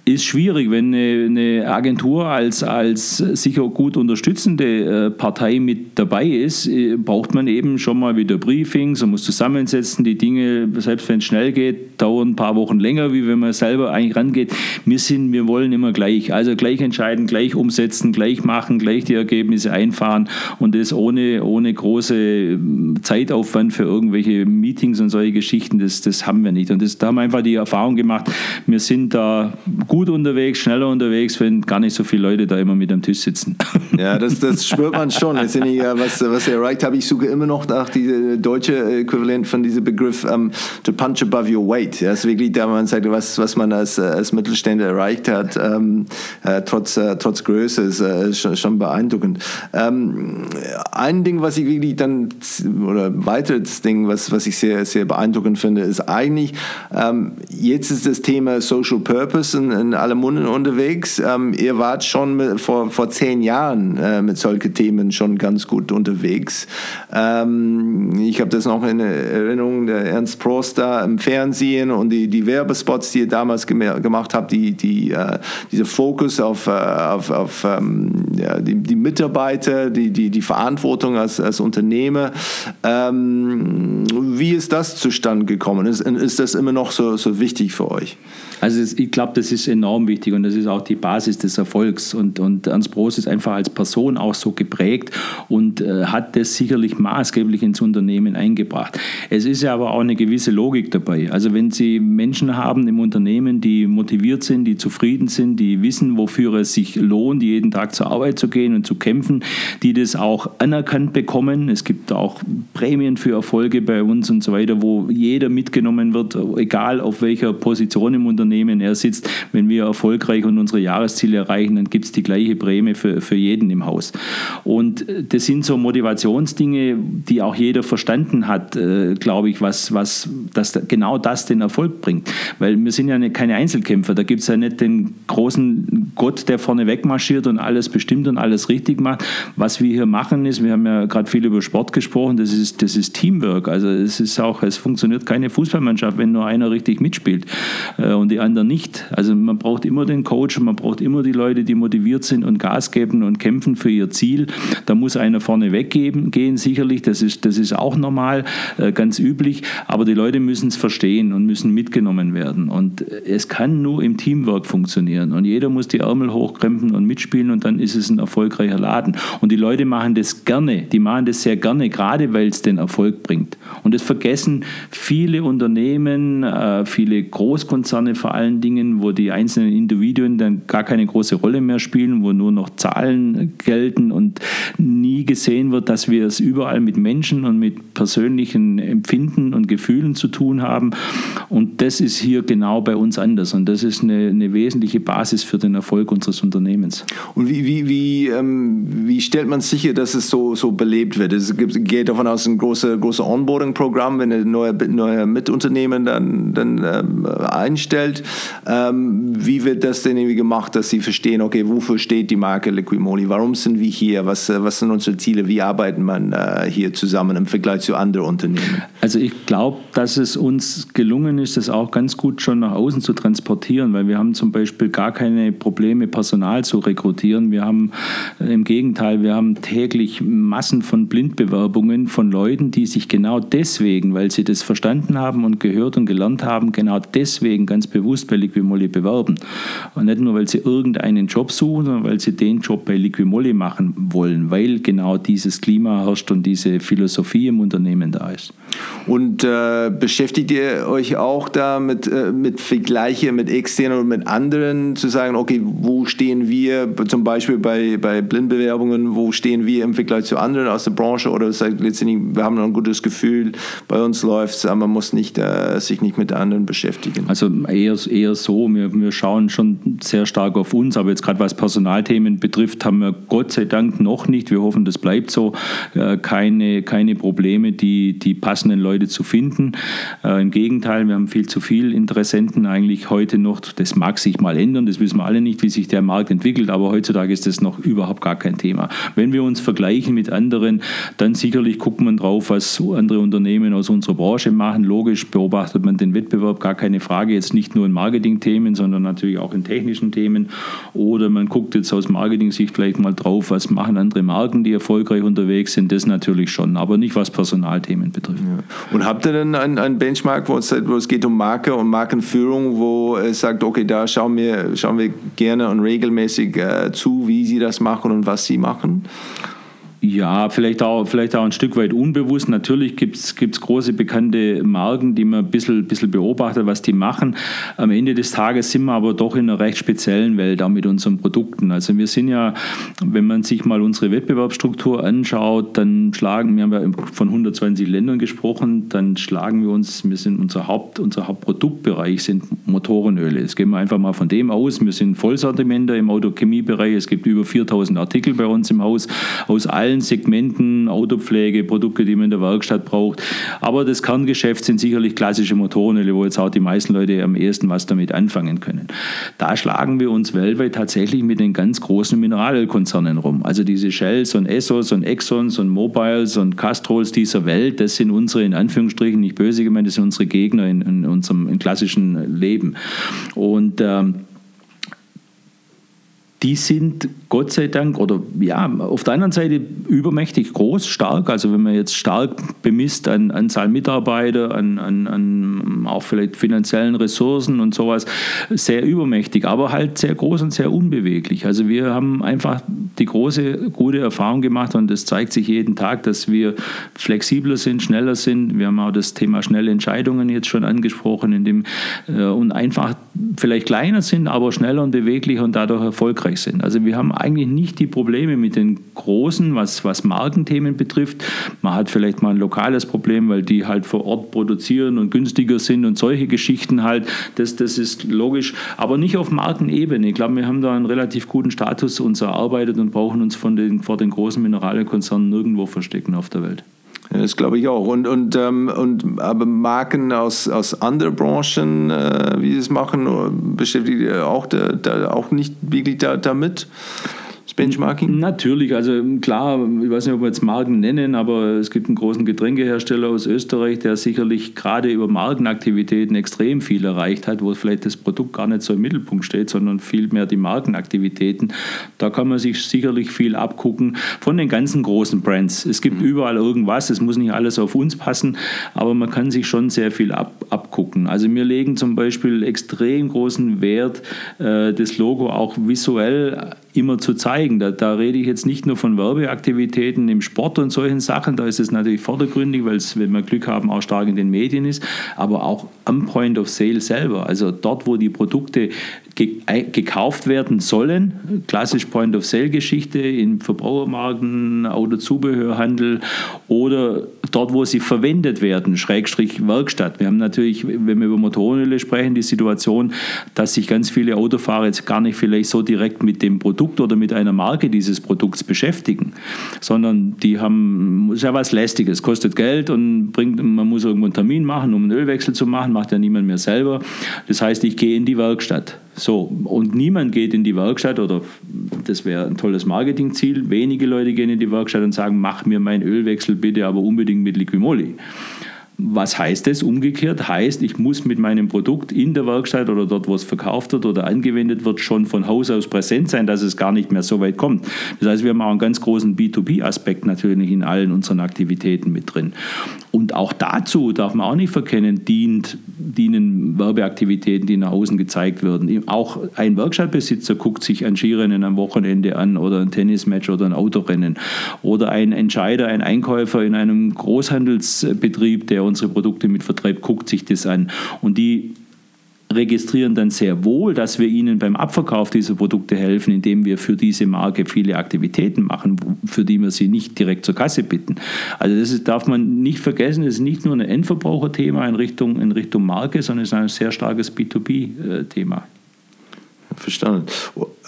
ist schwierig, wenn eine, Agentur als, als sicher gut unterstützende äh, Partei mit dabei ist, äh, braucht man eben schon mal wieder Briefings und muss zusammensetzen. Die Dinge, selbst wenn es schnell geht, dauern ein paar Wochen länger, wie wenn man selber eigentlich rangeht. Wir sind, wir wollen immer gleich. Also gleich entscheiden, gleich umsetzen, gleich machen, gleich die Ergebnisse einfahren und das ohne, ohne große ähm, Zeitaufwand für irgendwelche Meetings und solche Geschichten, das, das haben wir nicht. Und das, da haben wir einfach die Erfahrung gemacht, wir sind da gut gut unterwegs, schneller unterwegs, wenn gar nicht so viele Leute da immer mit am Tisch sitzen. Ja, das, das spürt man schon. Letztendlich, was, was erreicht habe, ich suche immer noch nach diesem deutschen Äquivalent von diesem Begriff um, ähm, to punch above your weight. Das ist wirklich da, man sagt, was, was man als, als Mittelständler erreicht hat, ähm, äh, trotz, äh, trotz Größe, ist äh, schon, schon, beeindruckend. Ähm, ein Ding, was ich wirklich dann, oder weiteres Ding, was, was ich sehr, sehr beeindruckend finde, ist eigentlich, ähm, jetzt ist das Thema Social Purpose ein, in alle Munden unterwegs. Ähm, ihr wart schon mit, vor, vor zehn Jahren äh, mit solchen Themen schon ganz gut unterwegs. Ähm, ich habe das noch in Erinnerung, der Ernst Prost da im Fernsehen und die, die Werbespots, die ihr damals gemacht habt, die, die, äh, dieser Fokus auf, äh, auf, auf ähm, ja, die, die, Mitarbeiter, die, die, die Verantwortung als, als Unternehmer. Ähm, wie ist das zustande gekommen? Ist, ist das immer noch so, so wichtig für euch? Also ich glaube, das ist enorm wichtig und das ist auch die Basis des Erfolgs. Und, und Ernst Bros ist einfach als Person auch so geprägt und äh, hat das sicherlich maßgeblich ins Unternehmen eingebracht. Es ist ja aber auch eine gewisse Logik dabei. Also wenn Sie Menschen haben im Unternehmen, die motiviert sind, die zufrieden sind, die wissen, wofür es sich lohnt, jeden Tag zur Arbeit zu gehen und zu kämpfen, die das auch anerkannt bekommen. Es gibt auch Prämien für Erfolge bei uns und so weiter, wo jeder mitgenommen wird, egal auf welcher Position im Unternehmen Unternehmen er sitzt, wenn wir erfolgreich und unsere Jahresziele erreichen, dann gibt es die gleiche Prämie für, für jeden im Haus. Und das sind so Motivationsdinge, die auch jeder verstanden hat, äh, glaube ich, was, was dass genau das den Erfolg bringt. Weil wir sind ja nicht, keine Einzelkämpfer, da gibt es ja nicht den großen Gott, der vorne wegmarschiert und alles bestimmt und alles richtig macht. Was wir hier machen ist, wir haben ja gerade viel über Sport gesprochen, das ist, das ist Teamwork. Also es ist auch, es funktioniert keine Fußballmannschaft, wenn nur einer richtig mitspielt. Äh, und die die anderen nicht. Also man braucht immer den Coach und man braucht immer die Leute, die motiviert sind und Gas geben und kämpfen für ihr Ziel. Da muss einer vorne weggehen, gehen sicherlich, das ist, das ist auch normal, äh, ganz üblich, aber die Leute müssen es verstehen und müssen mitgenommen werden. Und es kann nur im Teamwork funktionieren und jeder muss die Ärmel hochkrempeln und mitspielen und dann ist es ein erfolgreicher Laden. Und die Leute machen das gerne, die machen das sehr gerne, gerade weil es den Erfolg bringt. Und das vergessen viele Unternehmen, äh, viele Großkonzerne vor allen Dingen, wo die einzelnen Individuen dann gar keine große Rolle mehr spielen, wo nur noch Zahlen gelten und nie gesehen wird, dass wir es überall mit Menschen und mit persönlichen Empfinden und Gefühlen zu tun haben. Und das ist hier genau bei uns anders. Und das ist eine, eine wesentliche Basis für den Erfolg unseres Unternehmens. Und wie, wie, wie, ähm, wie stellt man sicher, dass es so, so belebt wird? Es gibt, geht davon aus, ein großes große Onboarding-Programm, wenn ein neuer, neuer Mitunternehmen dann, dann ähm, einstellt. Ähm, wie wird das denn irgendwie gemacht, dass sie verstehen, okay, wofür steht die Marke Liquimoli? Warum sind wir hier? Was, äh, was sind unsere Ziele? Wie arbeitet man äh, hier zusammen im Vergleich zu anderen Unternehmen? Also ich glaube, dass es uns gelungen ist, das auch ganz gut schon nach außen zu transportieren, weil wir haben zum Beispiel gar keine Probleme, Personal zu rekrutieren. Wir haben äh, im Gegenteil, wir haben täglich Massen von Blindbewerbungen von Leuten, die sich genau deswegen, weil sie das verstanden haben und gehört und gelernt haben, genau deswegen ganz bewusst bei Liquimolli bewerben. Und nicht nur, weil sie irgendeinen Job suchen, sondern weil sie den Job bei Liquimolli machen wollen, weil genau dieses Klima herrscht und diese Philosophie im Unternehmen da ist. Und äh, beschäftigt ihr euch auch da mit, äh, mit Vergleiche mit externen und mit anderen, zu sagen, okay, wo stehen wir zum Beispiel bei, bei Blindbewerbungen, wo stehen wir im Vergleich zu anderen aus der Branche oder sagt letztendlich, wir haben ein gutes Gefühl, bei uns läuft es, man muss nicht, äh, sich nicht mit anderen beschäftigen. Also eher, eher so, wir, wir schauen schon sehr stark auf uns, aber jetzt gerade was Personalthemen betrifft, haben wir Gott sei Dank noch nicht, wir hoffen, das bleibt so, äh, keine, keine Probleme, die, die passenden Leute zu finden. Äh, Im Gegenteil, wir haben viel zu viel Interessenten eigentlich heute noch, das mag sich mal ändern, das wissen wir alle nicht, wie sich der Markt entwickelt, aber heutzutage ist das noch überhaupt gar kein Thema. Wenn wir uns vergleichen mit anderen, dann sicherlich guckt man drauf, was andere Unternehmen aus unserer Branche machen. Logisch beobachtet man den Wettbewerb, gar keine Frage, jetzt nicht nur in Marketing-Themen, sondern natürlich auch in technischen Themen. Oder man guckt jetzt aus Marketing-Sicht vielleicht mal drauf, was machen andere Marken, die erfolgreich unterwegs sind. Das natürlich schon, aber nicht was Personalthemen betrifft. Ja. Und habt ihr denn ein, Benchmark, wo es, wo es geht um Marke und Markenführung, wo es sagt, okay, da schauen wir, schauen wir gerne und regelmäßig äh, zu, wie sie das machen und was sie machen? Ja, vielleicht auch, vielleicht auch ein Stück weit unbewusst. Natürlich gibt es große bekannte Marken, die man ein bisschen, bisschen beobachtet, was die machen. Am Ende des Tages sind wir aber doch in einer recht speziellen Welt, auch mit unseren Produkten. Also wir sind ja, wenn man sich mal unsere Wettbewerbsstruktur anschaut, dann schlagen, wir haben ja von 120 Ländern gesprochen, dann schlagen wir uns, wir sind unser Haupt, unser Hauptproduktbereich sind Motorenöle. Jetzt gehen wir einfach mal von dem aus. Wir sind Vollsortimenter im Autochemiebereich. Es gibt über 4000 Artikel bei uns im Haus aus allen allen Segmenten, Autopflege, Produkte, die man in der Werkstatt braucht. Aber das Kerngeschäft sind sicherlich klassische Motorenöle, wo jetzt auch die meisten Leute am ehesten was damit anfangen können. Da schlagen wir uns weltweit tatsächlich mit den ganz großen Mineralölkonzernen rum. Also diese Shells und Essos und Exxons und Mobiles und Castrols dieser Welt, das sind unsere, in Anführungsstrichen, nicht böse gemeint, das sind unsere Gegner in, in unserem in klassischen Leben. Und ähm, die sind Gott sei Dank oder ja, auf der anderen Seite übermächtig groß, stark. Also wenn man jetzt stark bemisst an Anzahl Mitarbeiter, an, an, an auch vielleicht finanziellen Ressourcen und sowas, sehr übermächtig, aber halt sehr groß und sehr unbeweglich. Also wir haben einfach die große, gute Erfahrung gemacht und das zeigt sich jeden Tag, dass wir flexibler sind, schneller sind. Wir haben auch das Thema schnelle Entscheidungen jetzt schon angesprochen, in dem, äh, und einfach vielleicht kleiner sind, aber schneller und beweglicher und dadurch erfolgreich erfolgreich sind. Also wir haben eigentlich nicht die Probleme mit den großen, was, was Markenthemen betrifft. Man hat vielleicht mal ein lokales Problem, weil die halt vor Ort produzieren und günstiger sind und solche Geschichten halt. Das, das ist logisch, aber nicht auf Markenebene. Ich glaube, wir haben da einen relativ guten Status uns erarbeitet und brauchen uns von den, vor den großen Mineralkonzernen nirgendwo verstecken auf der Welt. Ja, das glaube ich auch. Und, und, ähm, und aber Marken aus, aus anderen Branchen, äh, wie sie es machen, beschäftigt auch, da, da, auch nicht wirklich da, damit? Benchmarking? Natürlich, also klar, ich weiß nicht, ob wir jetzt Marken nennen, aber es gibt einen großen Getränkehersteller aus Österreich, der sicherlich gerade über Markenaktivitäten extrem viel erreicht hat, wo vielleicht das Produkt gar nicht so im Mittelpunkt steht, sondern vielmehr die Markenaktivitäten. Da kann man sich sicherlich viel abgucken von den ganzen großen Brands. Es gibt mhm. überall irgendwas, es muss nicht alles auf uns passen, aber man kann sich schon sehr viel ab, abgucken. Also wir legen zum Beispiel extrem großen Wert, äh, das Logo auch visuell immer zu zeigen. Da, da, rede ich jetzt nicht nur von Werbeaktivitäten im Sport und solchen Sachen, da ist es natürlich vordergründig, weil es, wenn wir Glück haben, auch stark in den Medien ist, aber auch am Point of Sale selber, also dort, wo die Produkte gekauft werden sollen. Klassisch Point-of-Sale-Geschichte in Verbrauchermarken, Autozubehörhandel oder dort, wo sie verwendet werden, Schrägstrich Werkstatt. Wir haben natürlich, wenn wir über Motorenöle sprechen, die Situation, dass sich ganz viele Autofahrer jetzt gar nicht vielleicht so direkt mit dem Produkt oder mit einer Marke dieses Produkts beschäftigen, sondern die haben, ist ja was Lästiges, kostet Geld und bringt, man muss irgendwo einen Termin machen, um einen Ölwechsel zu machen, macht ja niemand mehr selber. Das heißt, ich gehe in die Werkstatt. So, und niemand geht in die Werkstatt, oder das wäre ein tolles Marketingziel, wenige Leute gehen in die Werkstatt und sagen, mach mir meinen Ölwechsel bitte aber unbedingt mit Liquimoli. Was heißt das umgekehrt? Heißt, ich muss mit meinem Produkt in der Werkstatt oder dort, wo es verkauft wird oder angewendet wird, schon von Haus aus präsent sein, dass es gar nicht mehr so weit kommt. Das heißt, wir haben auch einen ganz großen B2B-Aspekt natürlich in allen unseren Aktivitäten mit drin. Und auch dazu darf man auch nicht verkennen, dient, dienen Werbeaktivitäten, die nach außen gezeigt werden. Auch ein Werkstattbesitzer guckt sich ein Skirennen am Wochenende an oder ein Tennismatch oder ein Autorennen. Oder ein Entscheider, ein Einkäufer in einem Großhandelsbetrieb, der unsere Produkte mit vertreibt, guckt sich das an. Und die registrieren dann sehr wohl, dass wir ihnen beim Abverkauf dieser Produkte helfen, indem wir für diese Marke viele Aktivitäten machen, für die wir sie nicht direkt zur Kasse bitten. Also das ist, darf man nicht vergessen, es ist nicht nur ein Endverbraucherthema in Richtung, in Richtung Marke, sondern es ist ein sehr starkes B2B-Thema. Verstanden.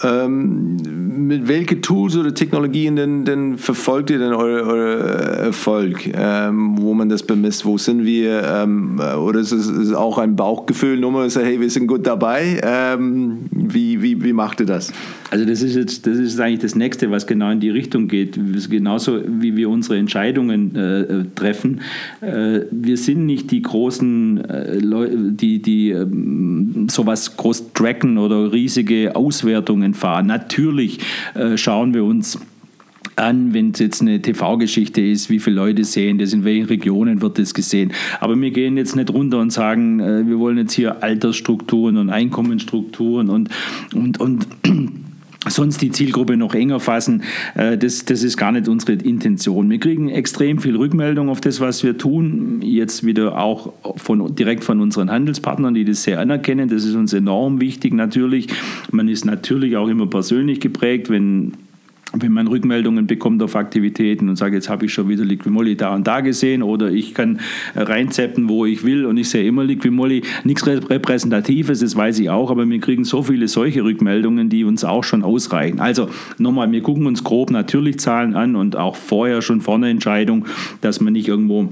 Ähm, mit welchen Tools oder Technologien denn, denn verfolgt ihr denn euren eure Erfolg, ähm, wo man das bemisst? Wo sind wir? Ähm, oder ist es auch ein Bauchgefühl, nur mal so, hey, wir sind gut dabei? Ähm, wie, wie, wie macht ihr das? Also das ist jetzt, das ist eigentlich das Nächste, was genau in die Richtung geht. Genauso wie wir unsere Entscheidungen äh, treffen. Äh, wir sind nicht die großen äh, Leute, die, die ähm, sowas groß tracken oder riesige Auswertungen fahren. Natürlich äh, schauen wir uns an, wenn es jetzt eine TV-Geschichte ist, wie viele Leute sehen das, in welchen Regionen wird das gesehen. Aber wir gehen jetzt nicht runter und sagen, äh, wir wollen jetzt hier Altersstrukturen und Einkommensstrukturen und, und, und sonst die Zielgruppe noch enger fassen. Äh, das, das ist gar nicht unsere Intention. Wir kriegen extrem viel Rückmeldung auf das, was wir tun. Jetzt wieder auch von, direkt von unseren Handelspartnern, die das sehr anerkennen. Das ist uns enorm wichtig natürlich. Man ist natürlich auch immer persönlich geprägt, wenn wenn man Rückmeldungen bekommt auf Aktivitäten und sagt, jetzt habe ich schon wieder Liquimolli da und da gesehen oder ich kann reinzeppen, wo ich will und ich sehe immer Liquimolli. Nichts Repräsentatives, das weiß ich auch, aber wir kriegen so viele solche Rückmeldungen, die uns auch schon ausreichen. Also nochmal, wir gucken uns grob natürlich Zahlen an und auch vorher schon vor einer Entscheidung, dass man nicht irgendwo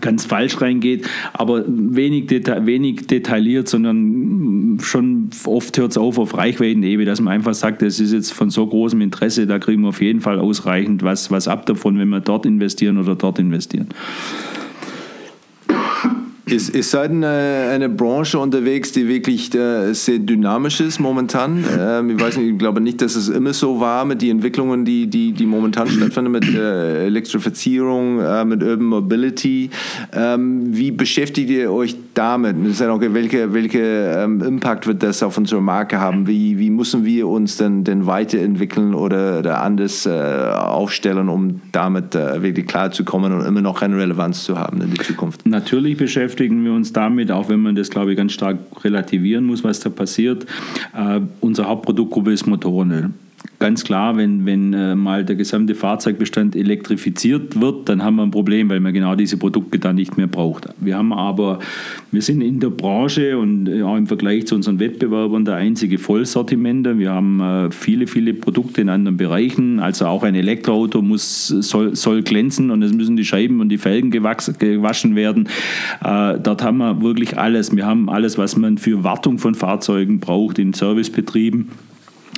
ganz falsch reingeht, aber wenig, deta wenig detailliert, sondern schon oft hört es auf auf Reichweitenebene, dass man einfach sagt, das ist jetzt von so großem Interesse, da kriegen wir auf jeden Fall ausreichend was, was ab davon, wenn wir dort investieren oder dort investieren. Ist, ist seid eine, eine Branche unterwegs, die wirklich äh, sehr dynamisch ist momentan? Ähm, ich weiß nicht, ich glaube nicht, dass es immer so war mit den Entwicklungen, die, die, die momentan stattfinden mit äh, Elektrifizierung, äh, mit Urban Mobility. Ähm, wie beschäftigt ihr euch damit? Okay, welche welche ähm, Impact wird das auf unsere Marke haben? Wie, wie müssen wir uns denn, denn weiterentwickeln oder, oder anders äh, aufstellen, um damit äh, wirklich klarzukommen und immer noch eine Relevanz zu haben in der Zukunft? Natürlich beschäftigt beschäftigen wir uns damit, auch wenn man das, glaube ich, ganz stark relativieren muss, was da passiert. Äh, unsere Hauptproduktgruppe ist Motorenöl ganz klar, wenn, wenn äh, mal der gesamte Fahrzeugbestand elektrifiziert wird, dann haben wir ein Problem, weil man genau diese Produkte dann nicht mehr braucht. Wir haben aber, wir sind in der Branche und äh, auch im Vergleich zu unseren Wettbewerbern der einzige Vollsortimenter. Wir haben äh, viele, viele Produkte in anderen Bereichen. Also auch ein Elektroauto muss, soll, soll glänzen und es müssen die Scheiben und die Felgen gewaschen werden. Äh, dort haben wir wirklich alles. Wir haben alles, was man für Wartung von Fahrzeugen braucht in Servicebetrieben.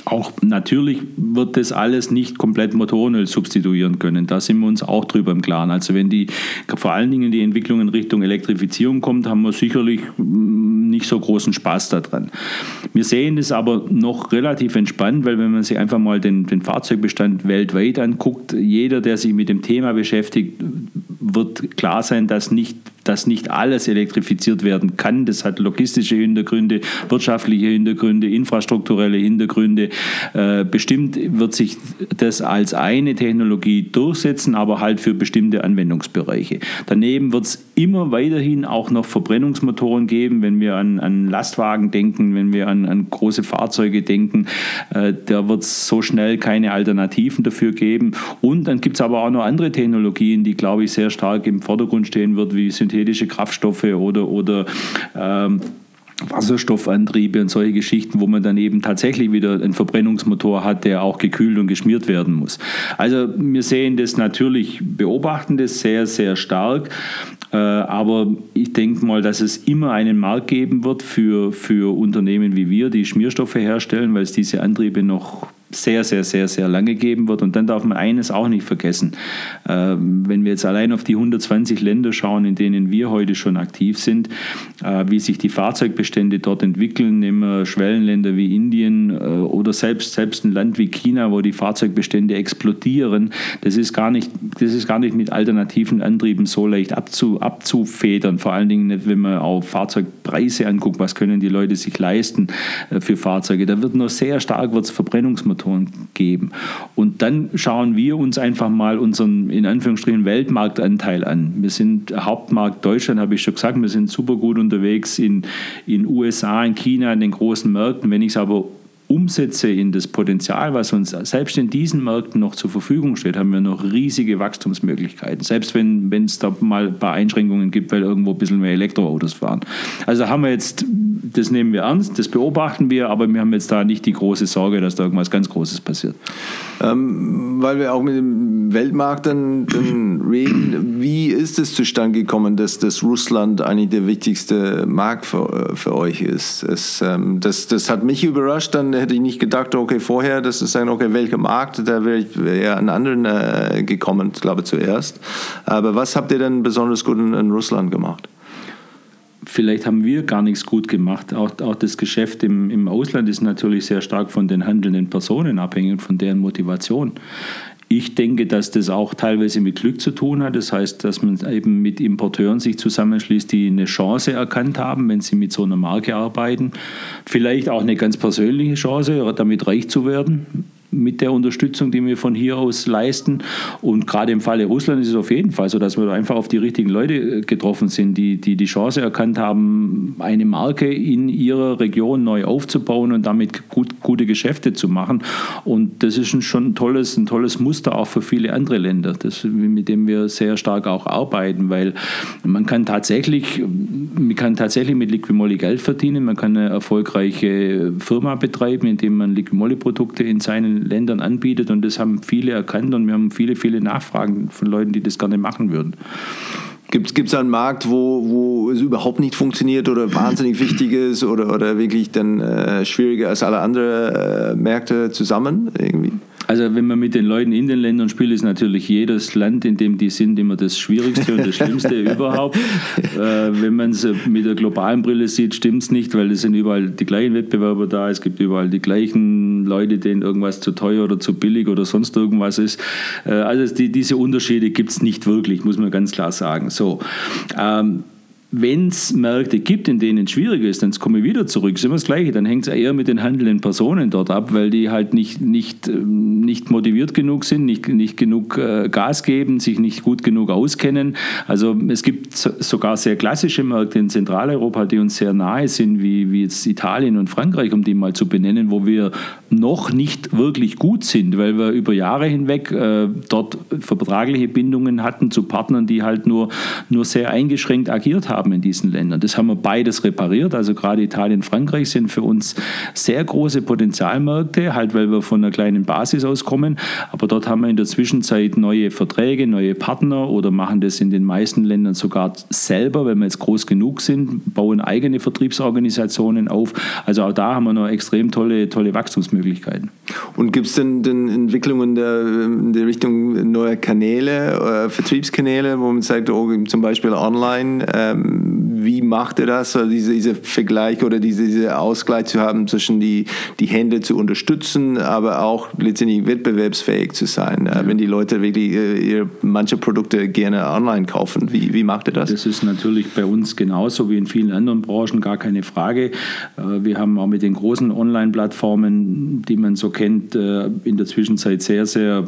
Auch natürlich wird das alles nicht komplett Motorenöl substituieren können. Da sind wir uns auch drüber im Klaren. Also wenn die vor allen Dingen die Entwicklung in Richtung Elektrifizierung kommt, haben wir sicherlich mm, nicht so großen Spaß daran. Wir sehen das aber noch relativ entspannt, weil wenn man sich einfach mal den, den Fahrzeugbestand weltweit anguckt, jeder, der sich mit dem Thema beschäftigt, wird klar sein, dass nicht dass nicht alles elektrifiziert werden kann. Das hat logistische Hintergründe, wirtschaftliche Hintergründe, infrastrukturelle Hintergründe. Äh, bestimmt wird sich das als eine Technologie durchsetzen, aber halt für bestimmte Anwendungsbereiche. Daneben wird es immer weiterhin auch noch Verbrennungsmotoren geben, wenn wir an, an Lastwagen denken, wenn wir an, an große Fahrzeuge denken. Äh, da wird es so schnell keine Alternativen dafür geben. Und dann gibt es aber auch noch andere Technologien, die, glaube ich, sehr stark im Vordergrund stehen wird, wie synthetische Kraftstoffe oder, oder ähm, Wasserstoffantriebe und solche Geschichten, wo man dann eben tatsächlich wieder einen Verbrennungsmotor hat, der auch gekühlt und geschmiert werden muss. Also wir sehen das natürlich, beobachten das sehr, sehr stark. Äh, aber ich denke mal, dass es immer einen Markt geben wird für, für Unternehmen wie wir, die Schmierstoffe herstellen, weil es diese Antriebe noch sehr, sehr, sehr, sehr lange geben wird. Und dann darf man eines auch nicht vergessen. Ähm, wenn wir jetzt allein auf die 120 Länder schauen, in denen wir heute schon aktiv sind, äh, wie sich die Fahrzeugbestände dort entwickeln, nehmen wir Schwellenländer wie Indien äh, oder selbst, selbst ein Land wie China, wo die Fahrzeugbestände explodieren, das ist gar nicht, das ist gar nicht mit alternativen Antrieben so leicht abzu, abzufedern. Vor allen Dingen nicht, wenn man auf Fahrzeugpreise anguckt, was können die Leute sich leisten äh, für Fahrzeuge. Da wird nur sehr stark wird's Verbrennungsmotoren Faktoren geben. Und dann schauen wir uns einfach mal unseren, in Anführungsstrichen, Weltmarktanteil an. Wir sind Hauptmarkt Deutschland, habe ich schon gesagt, wir sind super gut unterwegs in, in USA, in China, in den großen Märkten. Wenn ich es aber umsetze in das Potenzial, was uns selbst in diesen Märkten noch zur Verfügung steht, haben wir noch riesige Wachstumsmöglichkeiten. Selbst wenn es da mal ein paar Einschränkungen gibt, weil irgendwo ein bisschen mehr Elektroautos fahren. Also haben wir jetzt, das nehmen wir ernst, das beobachten wir, aber wir haben jetzt da nicht die große Sorge, dass da irgendwas ganz Großes passiert. Ähm, weil wir auch mit dem Weltmarkt dann, dann reden, wie ist es zustande gekommen, dass, dass Russland eigentlich der wichtigste Markt für, für euch ist? Es, ähm, das, das hat mich überrascht, dann hätte ich nicht gedacht, okay, vorher, das ist ein, okay, welcher Markt, da wäre ich eher an anderen äh, gekommen, glaube zuerst. Aber was habt ihr denn besonders gut in, in Russland gemacht? vielleicht haben wir gar nichts gut gemacht. Auch, auch das Geschäft im, im Ausland ist natürlich sehr stark von den handelnden Personen abhängig, von deren Motivation. Ich denke, dass das auch teilweise mit Glück zu tun hat. Das heißt, dass man eben mit Importeuren sich zusammenschließt, die eine Chance erkannt haben, wenn sie mit so einer Marke arbeiten. Vielleicht auch eine ganz persönliche Chance, damit reich zu werden mit der Unterstützung, die wir von hier aus leisten. Und gerade im Falle Russland ist es auf jeden Fall so, dass wir einfach auf die richtigen Leute äh, getroffen sind, die die, die Chance erkannt haben, eine Marke in ihrer Region neu aufzubauen und damit gut, gute Geschäfte zu machen. Und das ist schon ein tolles, ein tolles Muster auch für viele andere Länder, das, mit dem wir sehr stark auch arbeiten, weil man kann tatsächlich, man kann tatsächlich mit Liquimolli Geld verdienen, man kann eine erfolgreiche Firma betreiben, indem man Liquimolli-Produkte in seinen Ländern anbietet und das haben viele erkannt und wir haben viele, viele Nachfragen von Leuten, die das gerne machen würden. Gibt es einen Markt, wo, wo es überhaupt nicht funktioniert oder wahnsinnig wichtig ist oder, oder wirklich dann äh, schwieriger als alle anderen äh, Märkte zusammen irgendwie? Also wenn man mit den Leuten in den Ländern spielt, ist natürlich jedes Land, in dem die sind, immer das Schwierigste und das Schlimmste überhaupt. Äh, wenn man es mit der globalen Brille sieht, stimmt es nicht, weil es sind überall die gleichen Wettbewerber da, es gibt überall die gleichen Leute, denen irgendwas zu teuer oder zu billig oder sonst irgendwas ist. Äh, also die, diese Unterschiede gibt es nicht wirklich, muss man ganz klar sagen. So. Ähm, wenn es Märkte gibt, in denen es schwieriger ist, dann komme ich wieder zurück, ist immer das Gleiche. Dann hängt es eher mit den handelnden Personen dort ab, weil die halt nicht, nicht, ähm, nicht motiviert genug sind, nicht, nicht genug äh, Gas geben, sich nicht gut genug auskennen. Also es gibt sogar sehr klassische Märkte in Zentraleuropa, die uns sehr nahe sind, wie, wie jetzt Italien und Frankreich, um die mal zu benennen, wo wir noch nicht wirklich gut sind, weil wir über Jahre hinweg äh, dort vertragliche Bindungen hatten zu Partnern, die halt nur, nur sehr eingeschränkt agiert haben haben in diesen Ländern. Das haben wir beides repariert. Also gerade Italien und Frankreich sind für uns sehr große Potenzialmärkte, halt weil wir von einer kleinen Basis aus kommen. Aber dort haben wir in der Zwischenzeit neue Verträge, neue Partner oder machen das in den meisten Ländern sogar selber, wenn wir jetzt groß genug sind, bauen eigene Vertriebsorganisationen auf. Also auch da haben wir noch extrem tolle, tolle Wachstumsmöglichkeiten. Und gibt es denn, denn Entwicklungen der, in der Richtung neuer Kanäle, äh, Vertriebskanäle, wo man sagt, oh, zum Beispiel online, ähm, wie macht er das, also diese, diese Vergleich oder diese, diese Ausgleich zu haben zwischen die, die Hände zu unterstützen, aber auch letztendlich wettbewerbsfähig zu sein, ja. wenn die Leute wirklich äh, manche Produkte gerne online kaufen. Wie, wie macht er das? Das ist natürlich bei uns genauso wie in vielen anderen Branchen, gar keine Frage. Äh, wir haben auch mit den großen Online-Plattformen, die man so kennt, äh, in der Zwischenzeit sehr, sehr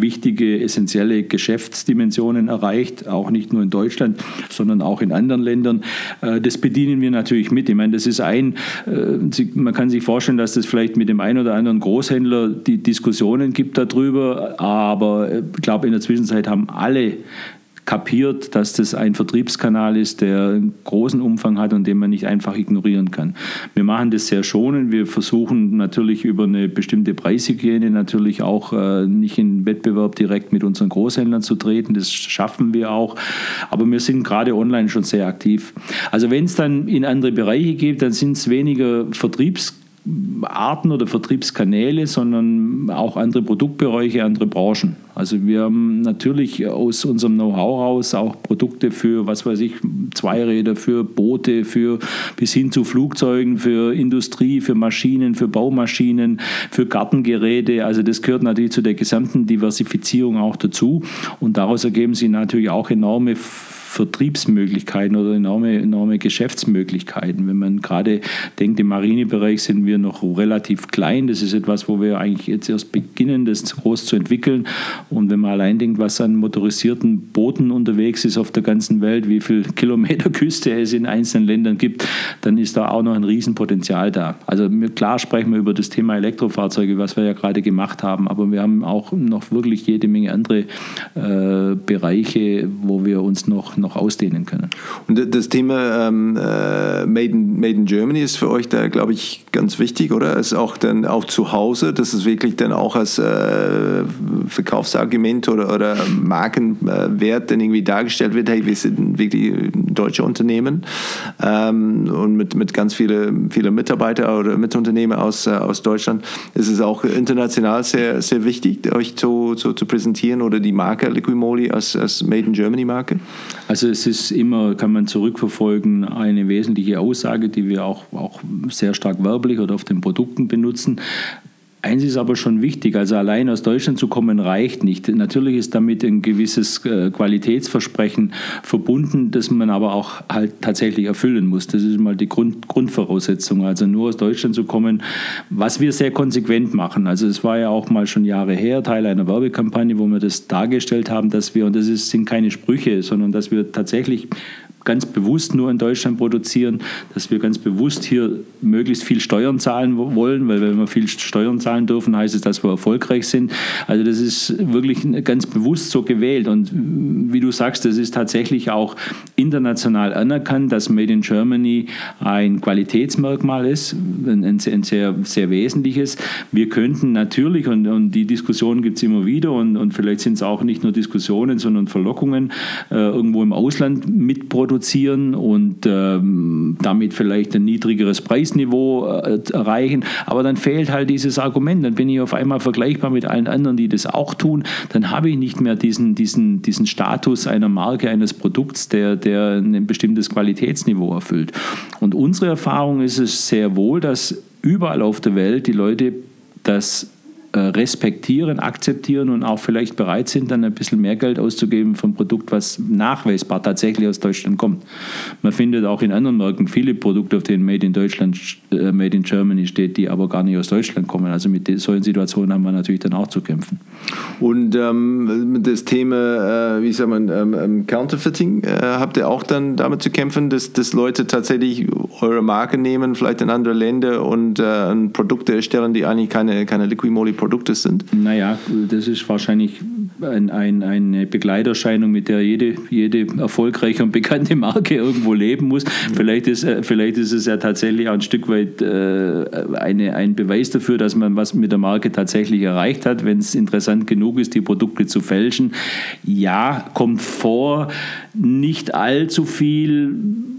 wichtige, essentielle Geschäftsdimensionen erreicht, auch nicht nur in Deutschland, sondern auch in anderen Ländern. Äh, das bedienen wir natürlich mit. Ich meine, das ist ein, man kann sich vorstellen, dass das vielleicht mit dem einen oder anderen Großhändler die Diskussionen gibt darüber, aber ich glaube, in der Zwischenzeit haben alle kapiert, dass das ein Vertriebskanal ist, der einen großen Umfang hat und den man nicht einfach ignorieren kann. Wir machen das sehr schonend. Wir versuchen natürlich über eine bestimmte Preishygiene natürlich auch äh, nicht in Wettbewerb direkt mit unseren Großhändlern zu treten. Das schaffen wir auch. Aber wir sind gerade online schon sehr aktiv. Also wenn es dann in andere Bereiche geht, dann sind es weniger Vertriebskanäle Arten oder Vertriebskanäle, sondern auch andere Produktbereiche, andere Branchen. Also wir haben natürlich aus unserem Know-how raus auch Produkte für, was weiß ich, Zweiräder, für Boote, für bis hin zu Flugzeugen, für Industrie, für Maschinen, für Baumaschinen, für Gartengeräte. Also das gehört natürlich zu der gesamten Diversifizierung auch dazu. Und daraus ergeben sich natürlich auch enorme Vertriebsmöglichkeiten oder enorme, enorme Geschäftsmöglichkeiten. Wenn man gerade denkt, im Marinebereich sind wir noch relativ klein. Das ist etwas, wo wir eigentlich jetzt erst beginnen, das groß zu entwickeln. Und wenn man allein denkt, was an motorisierten Booten unterwegs ist auf der ganzen Welt, wie viel Kilometer Küste es in einzelnen Ländern gibt, dann ist da auch noch ein Riesenpotenzial da. Also klar sprechen wir über das Thema Elektrofahrzeuge, was wir ja gerade gemacht haben, aber wir haben auch noch wirklich jede Menge andere äh, Bereiche, wo wir uns noch, noch ausdehnen können. Und das Thema ähm, äh, Made, in, Made in Germany ist für euch da, glaube ich, ganz wichtig, oder? Ist auch dann auch zu Hause, dass es wirklich dann auch als äh, Verkaufsargument oder, oder Markenwert dann irgendwie dargestellt wird, hey, wir sind wirklich deutsche Unternehmen ähm, und mit, mit ganz vielen viele Mitarbeiter oder Mitunternehmer aus, äh, aus Deutschland. Ist es auch international sehr, sehr wichtig, euch zu, zu, zu präsentieren oder die Marke Liquimoli als, als Made in Germany Marke? Also es ist immer, kann man zurückverfolgen, eine wesentliche Aussage, die wir auch, auch sehr stark werblich oder auf den Produkten benutzen. Eins ist aber schon wichtig, also allein aus Deutschland zu kommen reicht nicht. Natürlich ist damit ein gewisses äh, Qualitätsversprechen verbunden, das man aber auch halt tatsächlich erfüllen muss. Das ist mal die Grund, Grundvoraussetzung. Also nur aus Deutschland zu kommen, was wir sehr konsequent machen. Also es war ja auch mal schon Jahre her, Teil einer Werbekampagne, wo wir das dargestellt haben, dass wir, und das ist, sind keine Sprüche, sondern dass wir tatsächlich ganz bewusst nur in Deutschland produzieren, dass wir ganz bewusst hier möglichst viel Steuern zahlen wollen, weil wenn wir viel Steuern zahlen dürfen, heißt es, dass wir erfolgreich sind. Also das ist wirklich ganz bewusst so gewählt und wie du sagst, das ist tatsächlich auch international anerkannt, dass Made in Germany ein Qualitätsmerkmal ist, ein, sehr, sehr wesentliches. Wir könnten natürlich, und, und die Diskussion gibt es immer wieder und, und vielleicht sind es auch nicht nur Diskussionen, sondern Verlockungen, äh, irgendwo im Ausland mitproduzieren produzieren und ähm, damit vielleicht ein niedrigeres Preisniveau äh, erreichen. Aber dann fehlt halt dieses Argument. Dann bin ich auf einmal vergleichbar mit allen anderen, die das auch tun. Dann habe ich nicht mehr diesen, diesen, diesen Status einer Marke, eines Produkts, der, der ein bestimmtes Qualitätsniveau erfüllt. Und unsere Erfahrung ist es sehr wohl, dass überall auf der Welt die Leute das respektieren, akzeptieren und auch vielleicht bereit sind, dann ein bisschen mehr Geld auszugeben ein Produkt, was nachweisbar tatsächlich aus Deutschland kommt. Man findet auch in anderen Märkten viele Produkte, auf denen Made in Deutschland, äh, Made in Germany steht, die aber gar nicht aus Deutschland kommen. Also mit solchen Situationen haben wir natürlich dann auch zu kämpfen. Und ähm, das Thema, äh, wie sagt man, ähm, ähm Counterfeiting, äh, habt ihr auch dann damit zu kämpfen, dass, dass Leute tatsächlich eure Marke nehmen, vielleicht in andere Länder und äh, Produkte erstellen, die eigentlich keine, keine Liquimoli Produkte sind? Naja, das ist wahrscheinlich ein, ein, eine Begleiterscheinung, mit der jede, jede erfolgreiche und bekannte Marke irgendwo leben muss. Mhm. Vielleicht, ist, äh, vielleicht ist es ja tatsächlich auch ein Stück weit äh, eine, ein Beweis dafür, dass man was mit der Marke tatsächlich erreicht hat, wenn es interessant genug ist, die Produkte zu fälschen. Ja, kommt vor, nicht allzu viel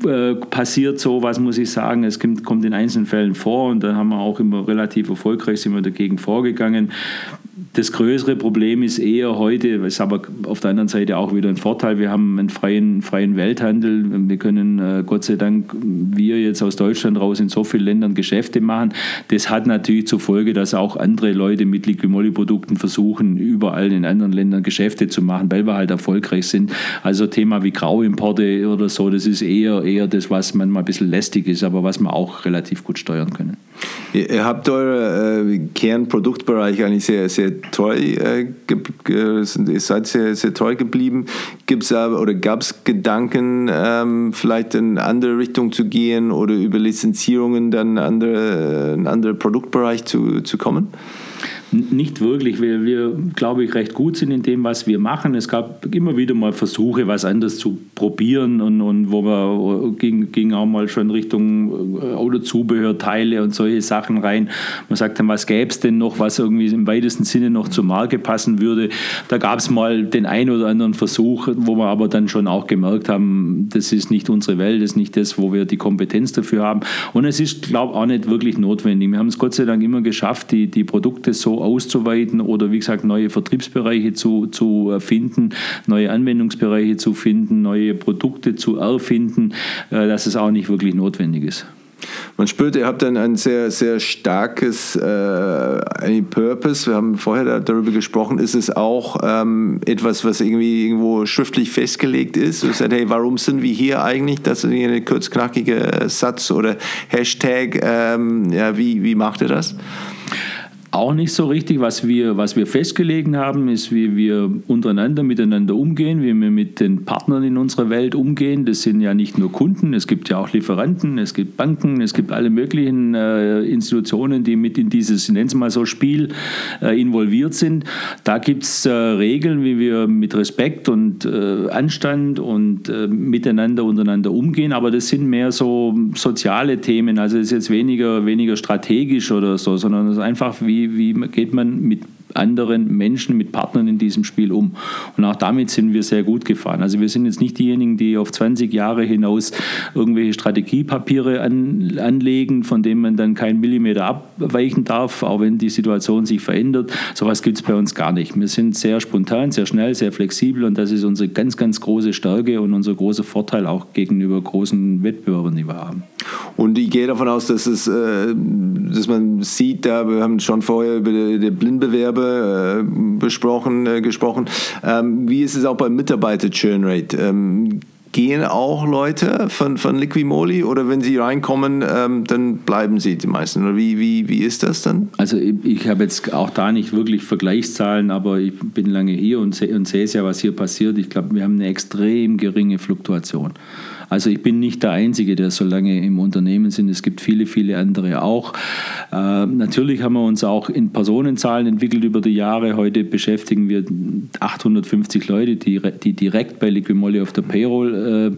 äh, passiert so, was muss ich sagen. Es kommt, kommt in einzelnen Fällen vor und da haben wir auch immer relativ erfolgreich sind wir dagegen vorgegangen. Das größere Problem ist eher heute, ist aber auf der anderen Seite auch wieder ein Vorteil, wir haben einen freien, freien Welthandel. Wir können äh, Gott sei Dank, wir jetzt aus Deutschland raus in so vielen Ländern Geschäfte machen. Das hat natürlich zur Folge, dass auch andere Leute mit Liquimolli-Produkten versuchen, überall in anderen Ländern Geschäfte zu machen, weil wir halt erfolgreich sind. Also Thema wie Grauimporte oder so, das ist eher, eher das, was manchmal ein bisschen lästig ist, aber was wir auch relativ gut steuern können. Ihr habt eure äh, Kernproduktbereich eigentlich sehr, sehr treu, äh, ihr seid sehr, sehr treu geblieben. Gibt es oder gab es Gedanken, ähm, vielleicht in andere Richtung zu gehen oder über Lizenzierungen dann andere, in einen anderen Produktbereich zu, zu kommen? Nicht wirklich, weil wir, glaube ich, recht gut sind in dem, was wir machen. Es gab immer wieder mal Versuche, was anderes zu probieren und, und wo wir ging, ging auch mal schon Richtung äh, Autozubehörteile und solche Sachen rein. Man sagt dann, was gäbe es denn noch, was irgendwie im weitesten Sinne noch zur Marke passen würde. Da gab es mal den einen oder anderen Versuch, wo wir aber dann schon auch gemerkt haben, das ist nicht unsere Welt, das ist nicht das, wo wir die Kompetenz dafür haben. Und es ist, glaube ich, auch nicht wirklich notwendig. Wir haben es Gott sei Dank immer geschafft, die, die Produkte so auszuweiten oder wie gesagt neue Vertriebsbereiche zu, zu finden, neue Anwendungsbereiche zu finden, neue Produkte zu erfinden, äh, dass es auch nicht wirklich notwendig ist. Man spürt, ihr habt dann ein sehr, sehr starkes äh, Purpose. Wir haben vorher darüber gesprochen. Ist es auch ähm, etwas, was irgendwie irgendwo schriftlich festgelegt ist? Du sagst, hey, warum sind wir hier eigentlich? Das ist ein kurzknackiger Satz oder Hashtag. Ähm, ja, wie, wie macht ihr das? Auch nicht so richtig. Was wir, was wir festgelegt haben, ist, wie wir untereinander miteinander umgehen, wie wir mit den Partnern in unserer Welt umgehen. Das sind ja nicht nur Kunden, es gibt ja auch Lieferanten, es gibt Banken, es gibt alle möglichen äh, Institutionen, die mit in dieses, nennen Sie mal so, Spiel äh, involviert sind. Da gibt es äh, Regeln, wie wir mit Respekt und äh, Anstand und äh, miteinander untereinander umgehen, aber das sind mehr so soziale Themen. Also es ist jetzt weniger, weniger strategisch oder so, sondern es ist einfach wie wie, geht man mit anderen Menschen, mit Partnern in diesem Spiel um. Und auch damit sind wir sehr gut gefahren. Also wir sind jetzt nicht diejenigen, die auf 20 Jahre hinaus irgendwelche Strategiepapiere an, anlegen, von denen man dann keinen Millimeter abweichen darf, auch wenn die Situation sich verändert. Sowas gibt es bei uns gar nicht. Wir sind sehr spontan, sehr schnell, sehr flexibel und das ist unsere ganz, ganz große Stärke und unser großer Vorteil auch gegenüber großen Wettbewerbern, die wir haben. Und ich gehe davon aus, dass, es, äh, dass man sieht, da wir haben schon vorher über die Blindbewerbe besprochen, äh, gesprochen. Ähm, wie ist es auch beim Mitarbeiter-Churn-Rate? Ähm, gehen auch Leute von, von Liquimoli oder wenn sie reinkommen, ähm, dann bleiben sie die meisten? Oder wie, wie, wie ist das dann? Also ich, ich habe jetzt auch da nicht wirklich Vergleichszahlen, aber ich bin lange hier und sehe es ja, was hier passiert. Ich glaube, wir haben eine extrem geringe Fluktuation. Also ich bin nicht der Einzige, der so lange im Unternehmen sind. Es gibt viele, viele andere auch. Äh, natürlich haben wir uns auch in Personenzahlen entwickelt über die Jahre. Heute beschäftigen wir 850 Leute, die, die direkt bei Liquimolli auf der Payroll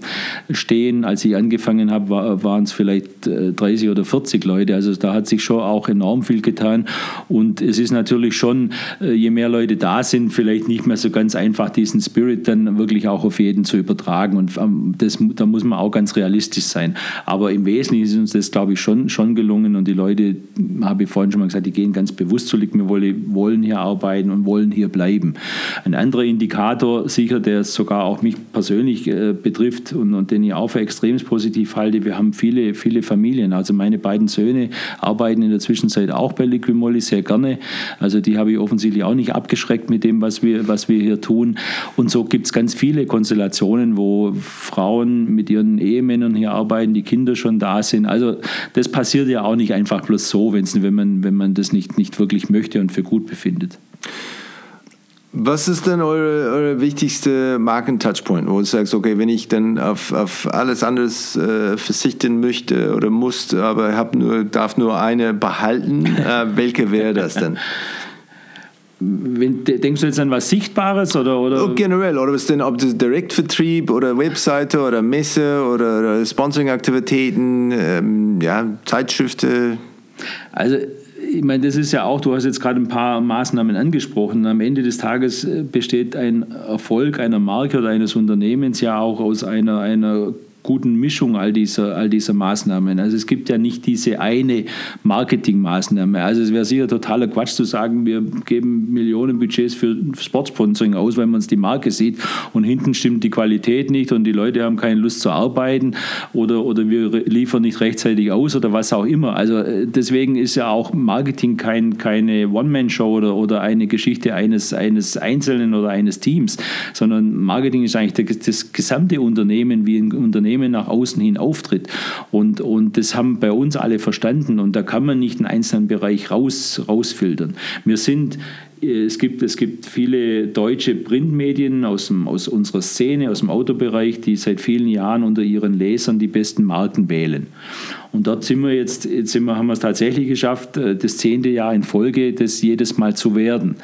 äh, stehen. Als ich angefangen habe, war, waren es vielleicht äh, 30 oder 40 Leute. Also da hat sich schon auch enorm viel getan. Und es ist natürlich schon, äh, je mehr Leute da sind, vielleicht nicht mehr so ganz einfach, diesen Spirit dann wirklich auch auf jeden zu übertragen. Und ähm, das, da muss man auch ganz realistisch sein. Aber im Wesentlichen ist uns das, glaube ich, schon, schon gelungen und die Leute, habe ich vorhin schon mal gesagt, die gehen ganz bewusst zu wir wollen hier arbeiten und wollen hier bleiben. Ein anderer Indikator, sicher, der sogar auch mich persönlich äh, betrifft und, und den ich auch für extrem positiv halte, wir haben viele, viele Familien. Also meine beiden Söhne arbeiten in der Zwischenzeit auch bei Liquimolli sehr gerne. Also die habe ich offensichtlich auch nicht abgeschreckt mit dem, was wir, was wir hier tun. Und so gibt es ganz viele Konstellationen, wo Frauen mit ihren ihren Ehemännern hier arbeiten, die Kinder schon da sind. Also das passiert ja auch nicht einfach bloß so, wenn man, wenn man das nicht, nicht wirklich möchte und für gut befindet. Was ist denn eure, eure wichtigste Marken-Touchpoint, wo du sagst, okay, wenn ich dann auf, auf alles anderes äh, verzichten möchte oder muss, aber hab nur, darf nur eine behalten, äh, welche wäre das denn? Wenn, denkst du jetzt an was Sichtbares oder? oder? Oh, generell, oder was denn, ob das Direktvertrieb oder Webseite oder Messe oder, oder Sponsoring-Aktivitäten, ähm, ja, Zeitschriften? Also ich meine, das ist ja auch, du hast jetzt gerade ein paar Maßnahmen angesprochen. Am Ende des Tages äh, besteht ein Erfolg einer Marke oder eines Unternehmens ja auch aus einer, einer guten Mischung all dieser, all dieser Maßnahmen. Also es gibt ja nicht diese eine Marketingmaßnahme. Also es wäre sicher totaler Quatsch zu sagen, wir geben Millionen Budgets für Sportsponsoring aus, wenn man es die Marke sieht und hinten stimmt die Qualität nicht und die Leute haben keine Lust zu arbeiten oder, oder wir liefern nicht rechtzeitig aus oder was auch immer. Also äh, deswegen ist ja auch Marketing kein, keine One-Man-Show oder, oder eine Geschichte eines, eines Einzelnen oder eines Teams, sondern Marketing ist eigentlich das, das gesamte Unternehmen, wie ein Unternehmen nach außen hin auftritt. Und, und das haben bei uns alle verstanden und da kann man nicht einen einzelnen Bereich raus, rausfiltern. Wir sind es gibt, es gibt viele deutsche Printmedien aus, dem, aus unserer Szene, aus dem Autobereich, die seit vielen Jahren unter ihren Lesern die besten Marken wählen. Und dort sind wir jetzt, jetzt sind wir, haben wir es tatsächlich geschafft, äh, das zehnte Jahr in Folge, das jedes Mal zu werden.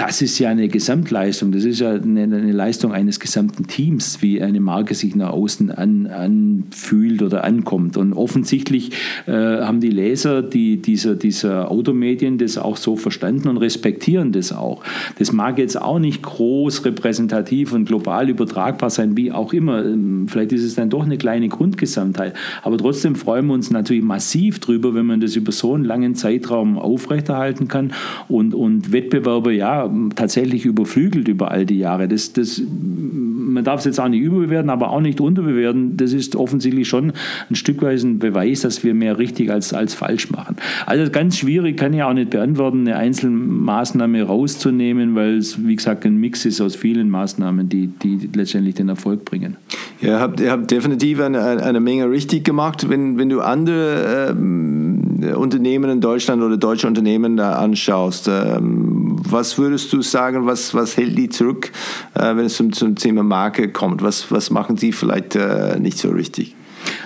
Das ist ja eine Gesamtleistung, das ist ja eine, eine, Leistung eines gesamten Teams, wie eine Marke sich nach außen an, anfühlt oder ankommt. Und offensichtlich äh, haben die Leser die, dieser, dieser Automedien das auch so verstanden und respektieren das auch. Das mag jetzt auch nicht groß repräsentativ und global übertragbar sein, wie auch immer. Ähm, vielleicht ist es dann doch eine kleine Grundgesamtheit. Aber trotzdem freuen wir uns natürlich massiv drüber, wenn man das über so einen langen Zeitraum aufrechterhalten kann und, und Wettbewerber, ja, tatsächlich überflügelt über all die Jahre. Das, das, man darf es jetzt auch nicht überbewerten, aber auch nicht unterbewerten. Das ist offensichtlich schon ein Stück weit ein Beweis, dass wir mehr richtig als, als falsch machen. Also ganz schwierig, kann ich auch nicht beantworten, eine Einzelmaßnahme rauszunehmen, weil es, wie gesagt, ein Mix ist aus vielen Maßnahmen, die, die letztendlich den Erfolg bringen. Ja, ihr habt, ihr habt definitiv eine, eine Menge richtig gemacht. Wenn, wenn du andere ähm, Unternehmen in Deutschland oder deutsche Unternehmen da anschaust, ähm, was würdest du sagen, was, was hält die zurück, äh, wenn es zum, zum Thema Marke kommt? Was, was machen sie vielleicht äh, nicht so richtig?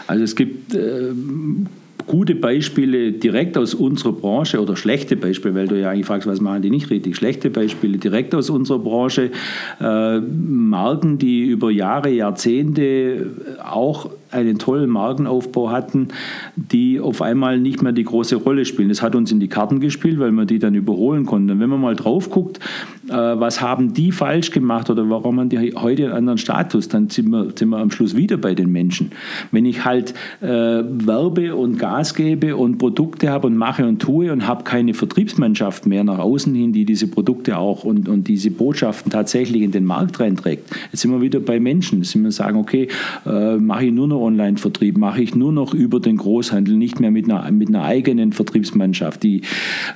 Also es gibt äh, gute Beispiele direkt aus unserer Branche oder schlechte Beispiele, weil du ja eigentlich fragst, was machen die nicht richtig? Schlechte Beispiele direkt aus unserer Branche, äh, Marken, die über Jahre, Jahrzehnte auch einen tollen Markenaufbau hatten, die auf einmal nicht mehr die große Rolle spielen. Das hat uns in die Karten gespielt, weil man die dann überholen konnte. Und wenn man mal drauf guckt, äh, was haben die falsch gemacht oder warum haben die heute einen anderen Status, dann sind wir, sind wir am Schluss wieder bei den Menschen. Wenn ich halt äh, werbe und Gas gebe und Produkte habe und mache und tue und habe keine Vertriebsmannschaft mehr nach außen hin, die diese Produkte auch und, und diese Botschaften tatsächlich in den Markt reinträgt, jetzt sind wir wieder bei Menschen. Jetzt sind wir sagen, okay, äh, mache ich nur noch Online-Vertrieb, mache ich nur noch über den Großhandel, nicht mehr mit einer, mit einer eigenen Vertriebsmannschaft. Die,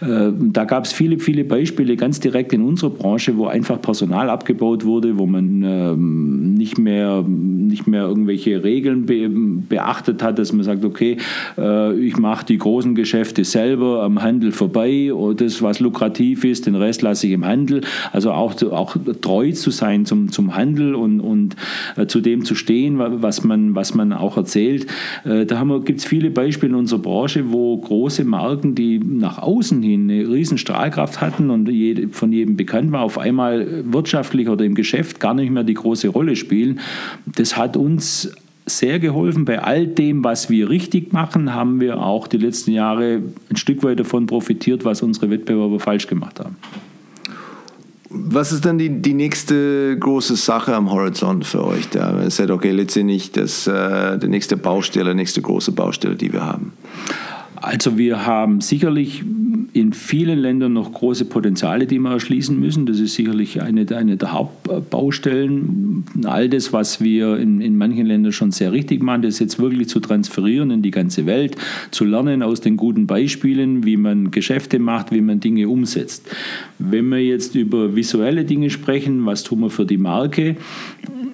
äh, da gab es viele, viele Beispiele ganz direkt in unserer Branche, wo einfach Personal abgebaut wurde, wo man äh, nicht, mehr, nicht mehr irgendwelche Regeln be, beachtet hat, dass man sagt, okay, äh, ich mache die großen Geschäfte selber am Handel vorbei und das, was lukrativ ist, den Rest lasse ich im Handel. Also auch, auch treu zu sein zum, zum Handel und, und äh, zu dem zu stehen, was man, was man auch erzählt. Äh, da gibt es viele Beispiele in unserer Branche, wo große Marken, die nach außen hin eine riesen Strahlkraft hatten und von jedem bekannt war, auf einmal wirtschaftlich oder im Geschäft gar nicht mehr die große Rolle spielen. Das hat uns sehr geholfen. Bei all dem, was wir richtig machen, haben wir auch die letzten Jahre ein Stück weit davon profitiert, was unsere Wettbewerber falsch gemacht haben. Was ist dann die, die nächste große Sache am Horizont für euch? Da ihr sagt, okay, letztendlich das, äh, die nächste Baustelle, nächste große Baustelle, die wir haben. Also wir haben sicherlich in vielen Ländern noch große Potenziale, die wir erschließen müssen. Das ist sicherlich eine, eine der Hauptbaustellen. All das, was wir in, in manchen Ländern schon sehr richtig machen, das jetzt wirklich zu transferieren in die ganze Welt, zu lernen aus den guten Beispielen, wie man Geschäfte macht, wie man Dinge umsetzt. Wenn wir jetzt über visuelle Dinge sprechen, was tun wir für die Marke,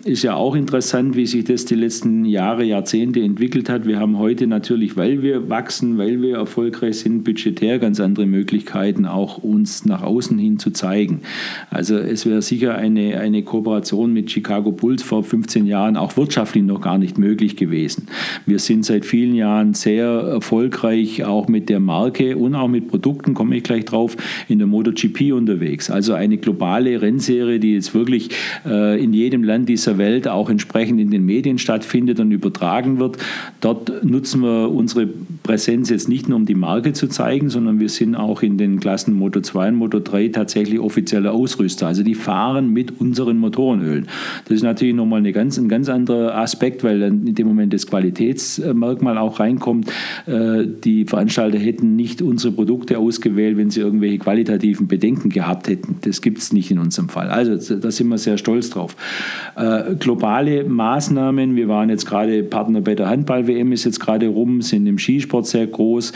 ist ja auch interessant, wie sich das die letzten Jahre, Jahrzehnte entwickelt hat. Wir haben heute natürlich, weil wir wachsen, weil wir erfolgreich sind, budgetär ganz andere Möglichkeiten, auch uns nach außen hin zu zeigen. Also es wäre sicher eine, eine Kooperation mit Chicago Bulls vor 15 Jahren auch wirtschaftlich noch gar nicht möglich gewesen. Wir sind seit vielen Jahren sehr erfolgreich, auch mit der Marke und auch mit Produkten, komme ich gleich drauf, in der MotoGP unterwegs. Also eine globale Rennserie, die jetzt wirklich äh, in jedem Land dieser dieser Welt auch entsprechend in den Medien stattfindet und übertragen wird. Dort nutzen wir unsere Präsenz jetzt nicht nur um die Marke zu zeigen, sondern wir sind auch in den Klassen Moto 2 und Moto 3 tatsächlich offizielle Ausrüster. Also die fahren mit unseren Motorenölen. Das ist natürlich nochmal eine ganz, ein ganz anderer Aspekt, weil dann in dem Moment das Qualitätsmerkmal auch reinkommt. Äh, die Veranstalter hätten nicht unsere Produkte ausgewählt, wenn sie irgendwelche qualitativen Bedenken gehabt hätten. Das gibt es nicht in unserem Fall. Also da sind wir sehr stolz drauf. Äh, globale Maßnahmen, wir waren jetzt gerade Partner bei der Handball-WM, ist jetzt gerade rum, sind im Skisport sehr groß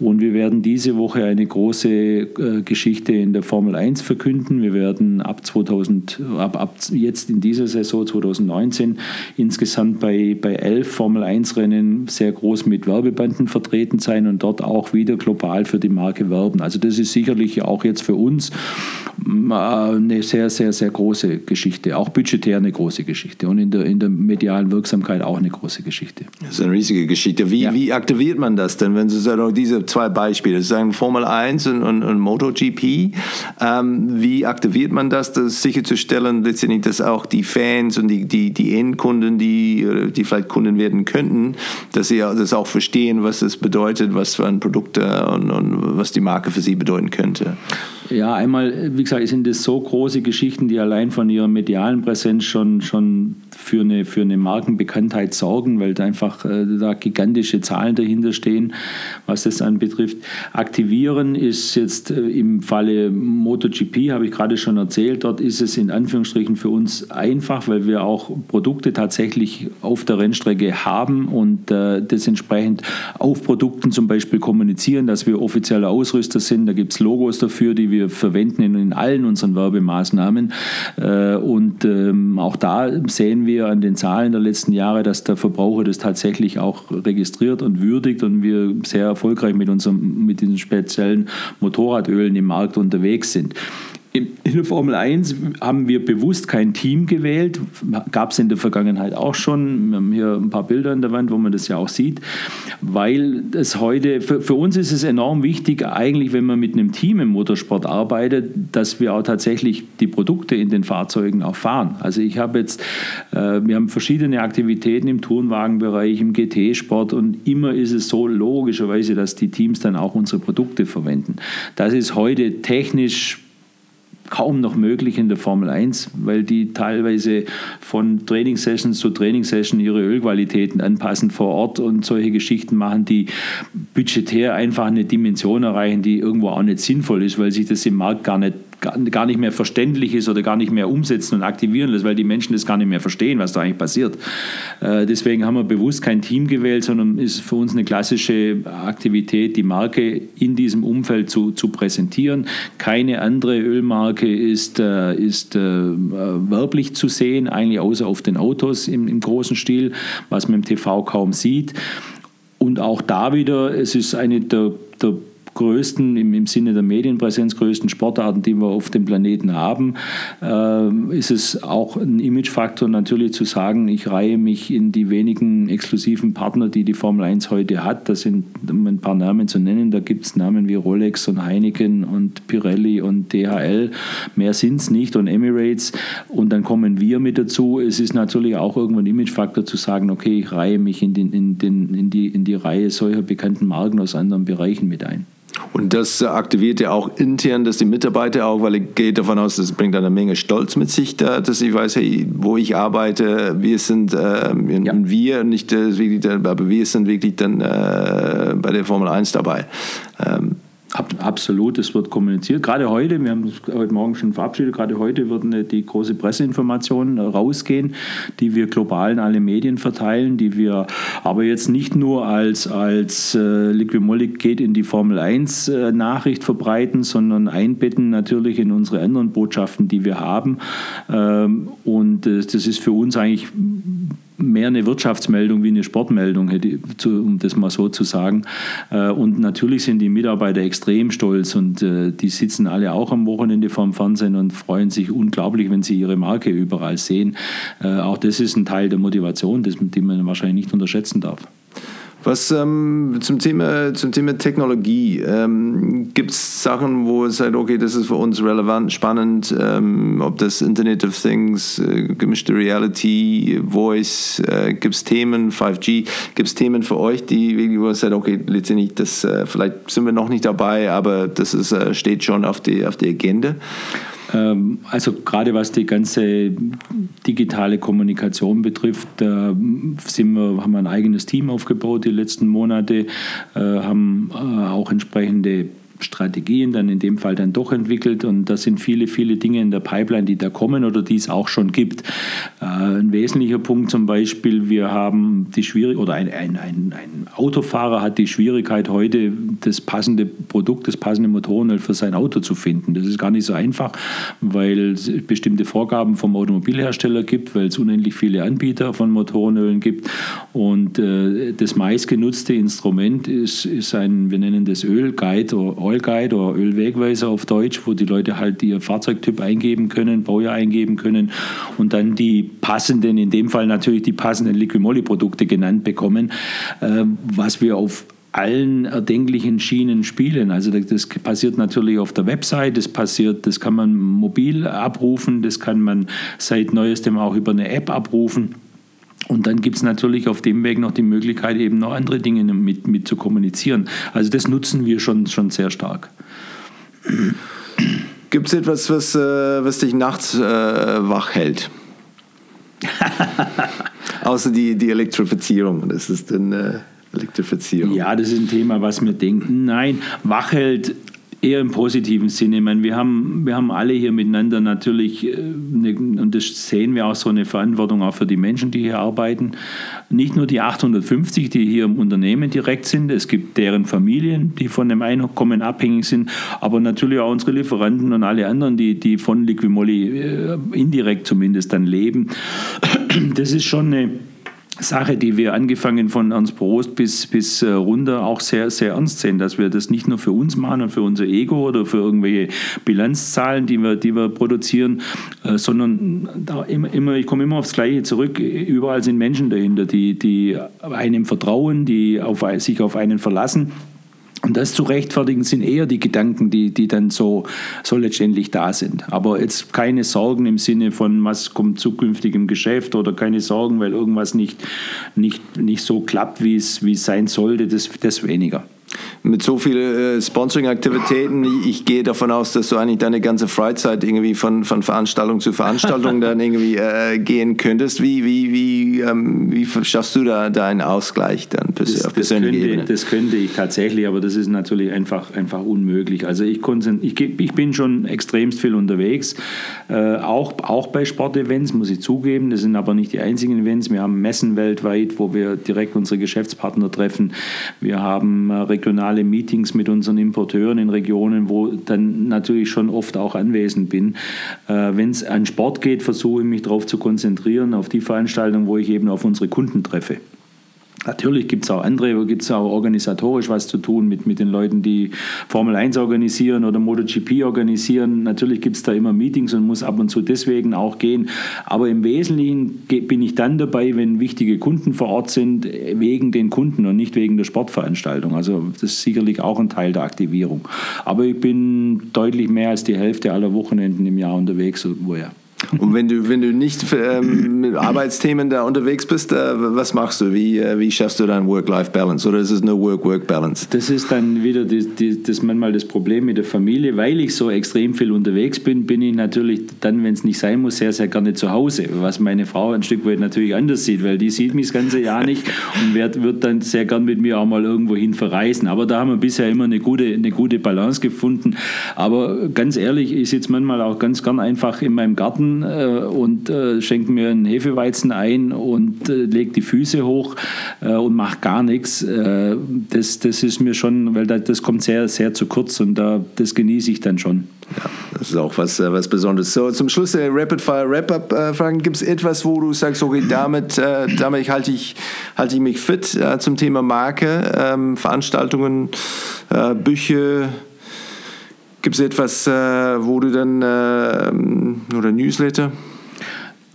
und wir werden diese Woche eine große äh, Geschichte in der Formel 1 verkünden. Wir werden ab 2000, ab, ab jetzt in dieser Saison 2019 insgesamt bei, bei elf Formel 1 Rennen sehr groß mit Werbebanden vertreten sein und dort auch wieder global für die Marke werben. Also das ist sicherlich auch jetzt für uns äh, eine sehr, sehr, sehr große Geschichte, auch budgetär eine große Geschichte und in der, in der medialen Wirksamkeit auch eine große Geschichte. Das ist eine riesige Geschichte. Wie, ja. wie aktiviert man das denn, wenn Sie sagen, diese zwei Beispiele, das sagen Formel 1 und, und, und MotoGP, ähm, wie aktiviert man das, das sicherzustellen, letztendlich, dass auch die Fans und die, die, die Endkunden, die, die vielleicht Kunden werden könnten, dass sie das auch verstehen, was das bedeutet, was für ein Produkt und, und was die Marke für sie bedeuten könnte? Ja, einmal, wie gesagt, sind das so große Geschichten, die allein von ihrer medialen Präsenz schon, schon für, eine, für eine Markenbekanntheit sorgen, weil da einfach äh, da gigantische Zahlen dahinter stehen, was das anbetrifft. Aktivieren ist jetzt äh, im Falle MotoGP, habe ich gerade schon erzählt, dort ist es in Anführungsstrichen für uns einfach, weil wir auch Produkte tatsächlich auf der Rennstrecke haben und äh, das entsprechend auf Produkten zum Beispiel kommunizieren, dass wir offizieller Ausrüster sind. Da gibt es Logos dafür, die wir verwenden in, in allen unseren Werbemaßnahmen. Äh, und ähm, auch da sehen wir an den Zahlen der letzten Jahre, dass der Verbraucher das tatsächlich auch registriert und würdigt und wir sehr erfolgreich mit, unserem, mit diesen speziellen Motorradölen im Markt unterwegs sind. In der Formel 1 haben wir bewusst kein Team gewählt. Gab es in der Vergangenheit auch schon. Wir haben hier ein paar Bilder an der Wand, wo man das ja auch sieht. Weil es heute, für, für, uns ist es enorm wichtig, eigentlich, wenn man mit einem Team im Motorsport arbeitet, dass wir auch tatsächlich die Produkte in den Fahrzeugen auch fahren. Also ich habe jetzt, äh, wir haben verschiedene Aktivitäten im Tourenwagenbereich, im GT-Sport und immer ist es so logischerweise, dass die Teams dann auch unsere Produkte verwenden. Das ist heute technisch kaum noch möglich in der Formel 1, weil die teilweise von Trainingssessions zu Trainingssession ihre Ölqualitäten anpassen vor Ort und solche Geschichten machen, die budgetär einfach eine Dimension erreichen, die irgendwo auch nicht sinnvoll ist, weil sich das im Markt gar nicht gar nicht mehr verständlich ist oder gar nicht mehr umsetzen und aktivieren lässt, weil die Menschen das gar nicht mehr verstehen, was da eigentlich passiert. Äh, deswegen haben wir bewusst kein Team gewählt, sondern ist für uns eine klassische Aktivität, die Marke in diesem Umfeld zu, zu präsentieren. Keine andere Ölmarke ist, äh, ist äh, werblich zu sehen, eigentlich außer auf den Autos im, im großen Stil, was man im TV kaum sieht. Und auch da wieder, es ist eine der, der größten, im, im Sinne der Medienpräsenz, größten Sportarten, die wir auf dem Planeten haben, äh, ist es auch ein Imagefaktor natürlich zu sagen, ich reihe mich in die wenigen exklusiven Partner, die die Formel 1 heute hat. Das sind, um ein paar Namen zu nennen, da gibt es Namen wie Rolex und Heineken und Pirelli und DHL. Mehr sind es nicht und Emirates. Und dann kommen wir mit dazu. Es ist natürlich auch irgendwann ein Imagefaktor zu sagen, okay, ich reihe mich in, den, in, den, in, die, in die Reihe solcher bekannten Marken aus anderen Bereichen mit ein. Und das aktiviert ja auch intern, dass die Mitarbeiter auch, weil ich gehe davon aus, das bringt eine Menge Stolz mit sich, da, dass ich weiß, hey, wo ich arbeite, wir sind äh, ja. wir, nicht äh, wirklich, aber wir sind wirklich dann äh, bei der Formel 1 dabei. Ähm, Absolut, es wird kommuniziert. Gerade heute, wir haben es heute Morgen schon verabschiedet, gerade heute wird die große Presseinformation rausgehen, die wir global in alle Medien verteilen, die wir aber jetzt nicht nur als, als äh, Liquimolik geht in die Formel 1 äh, Nachricht verbreiten, sondern einbetten natürlich in unsere anderen Botschaften, die wir haben. Ähm, und äh, das ist für uns eigentlich mehr eine Wirtschaftsmeldung wie eine Sportmeldung, um das mal so zu sagen. Äh, und natürlich sind die Mitarbeiter extrem stolz und äh, die sitzen alle auch am Wochenende vorm Fernsehen und freuen sich unglaublich, wenn sie ihre Marke überall sehen. Äh, auch das ist ein Teil der Motivation, die man wahrscheinlich nicht unterschätzen darf. Was ähm, zum, Thema, zum Thema Technologie, ähm, gibt es Sachen, wo es sagt, okay, das ist für uns relevant, spannend, ähm, ob das Internet of Things, äh, gemischte Reality, Voice, äh, gibt es Themen, 5G, gibt es Themen für euch, die, wo es sagt, okay, letztendlich, das, äh, vielleicht sind wir noch nicht dabei, aber das ist, äh, steht schon auf der auf die Agenda? Ähm, also gerade was die ganze digitale Kommunikation betrifft, sind wir, haben wir ein eigenes Team aufgebaut die letzten Monate, äh, haben äh, auch entsprechende Strategien dann in dem Fall dann doch entwickelt und da sind viele, viele Dinge in der Pipeline, die da kommen oder die es auch schon gibt. Äh, ein wesentlicher Punkt zum Beispiel, wir haben die Schwierigkeit, oder ein, ein, ein, ein, Autofahrer hat die Schwierigkeit heute, das passende Produkt, das passende Motorenöl für sein Auto zu finden. Das ist gar nicht so einfach, weil es bestimmte Vorgaben vom Automobilhersteller gibt, weil es unendlich viele Anbieter von Motorenölen gibt und äh, das meistgenutzte Instrument ist, ist ein, wir nennen das Ölguide oder Oil Guide oder Ölwegweiser auf Deutsch, wo die Leute halt ihr Fahrzeugtyp eingeben können, Baujahr eingeben können und dann die passenden, in dem Fall natürlich die passenden Liquimolli-Produkte genannt bekommen, äh, was wir auf allen erdenklichen Schienen spielen. Also das passiert natürlich auf der Website, das passiert, das kann man mobil abrufen, das kann man seit neuestem auch über eine App abrufen. Und dann gibt es natürlich auf dem Weg noch die Möglichkeit, eben noch andere Dinge mit, mit zu kommunizieren. Also das nutzen wir schon, schon sehr stark. Gibt es etwas, was, äh, was dich nachts äh, wach hält? Außer die, die Elektrifizierung. Das ist dann äh, Elektrifizierung. Ja, das ist ein Thema, was wir denken. Nein, wach hält Eher im positiven Sinne. Ich meine, wir haben, wir haben alle hier miteinander natürlich, eine, äh, und das sehen wir auch so eine Verantwortung auch für die Menschen, die hier arbeiten. Nicht nur die 850, die hier im Unternehmen direkt sind, es gibt deren Familien, die von dem Einkommen abhängig sind, aber natürlich auch unsere Lieferanten und alle anderen, die, die von Liquimolli äh, indirekt zumindest dann leben. Das ist schon eine Sache, die wir angefangen von Ernst Prost bis, bis äh, runter auch sehr, sehr ernst sehen, dass wir das nicht nur für uns machen und für unser Ego oder für irgendwelche Bilanzzahlen, die wir, die wir produzieren, äh, sondern da immer, immer, ich komme immer aufs Gleiche zurück, überall sind Menschen dahinter, die, die einem vertrauen, die auf, sich auf einen verlassen und das zu rechtfertigen sind eher die Gedanken, die, die dann so, so letztendlich da sind. Aber jetzt keine Sorgen im Sinne von, was kommt zukünftig im Geschäft oder keine Sorgen, weil irgendwas nicht, nicht, nicht so klappt, wie es, sein sollte, das, das weniger mit so vielen äh, Sponsoring-Aktivitäten, ich gehe davon aus, dass du eigentlich deine ganze Freizeit irgendwie von, von Veranstaltung zu Veranstaltung dann irgendwie äh, gehen könntest. Wie, wie, wie, ähm, wie schaffst du da deinen Ausgleich dann das, auf das könnte, Ebene? Das könnte ich tatsächlich, aber das ist natürlich einfach, einfach unmöglich. Also ich, ich, ich bin schon extremst viel unterwegs, äh, auch, auch bei Sportevents, muss ich zugeben. Das sind aber nicht die einzigen Events. Wir haben Messen weltweit, wo wir direkt unsere Geschäftspartner treffen. Wir haben äh, regionale Meetings mit unseren Importeuren in Regionen, wo dann natürlich schon oft auch anwesend bin. Äh, Wenn es an Sport geht, versuche ich mich darauf zu konzentrieren, auf die Veranstaltungen, wo ich eben auf unsere Kunden treffe. Natürlich gibt es auch andere, gibt es auch organisatorisch was zu tun mit, mit den Leuten, die Formel 1 organisieren oder MotoGP organisieren. Natürlich gibt es da immer Meetings und muss ab und zu deswegen auch gehen. Aber im Wesentlichen bin ich dann dabei, wenn wichtige Kunden vor Ort sind, wegen den Kunden und nicht wegen der Sportveranstaltung. Also das ist sicherlich auch ein Teil der Aktivierung. Aber ich bin deutlich mehr als die Hälfte aller Wochenenden im Jahr unterwegs, wo ja. Und wenn du, wenn du nicht ähm, mit Arbeitsthemen da unterwegs bist, äh, was machst du? Wie, äh, wie schaffst du dann Work-Life-Balance? Oder ist es nur Work-Work-Balance? Das ist dann wieder die, die, das manchmal das Problem mit der Familie. Weil ich so extrem viel unterwegs bin, bin ich natürlich dann, wenn es nicht sein muss, sehr, sehr gerne zu Hause. Was meine Frau ein Stück weit natürlich anders sieht, weil die sieht mich das ganze Jahr nicht und wird, wird dann sehr gern mit mir auch mal irgendwo hin verreisen. Aber da haben wir bisher immer eine gute, eine gute Balance gefunden. Aber ganz ehrlich, ich sitze manchmal auch ganz gern einfach in meinem Garten äh, und äh, schenkt mir einen Hefeweizen ein und äh, legt die Füße hoch äh, und macht gar nichts. Äh, das, das ist mir schon, weil das, das kommt sehr, sehr zu kurz und da, das genieße ich dann schon. Ja, das ist auch was, äh, was Besonderes. So, zum Schluss der Rapid-Fire Wrap-Up-Fragen. Gibt es etwas, wo du sagst, okay, damit, damit halte ich, halte ich mich fit zum Thema Marke, ähm, Veranstaltungen, Bücher? Gibt es etwas, äh, wo du dann, äh, oder Newsletter?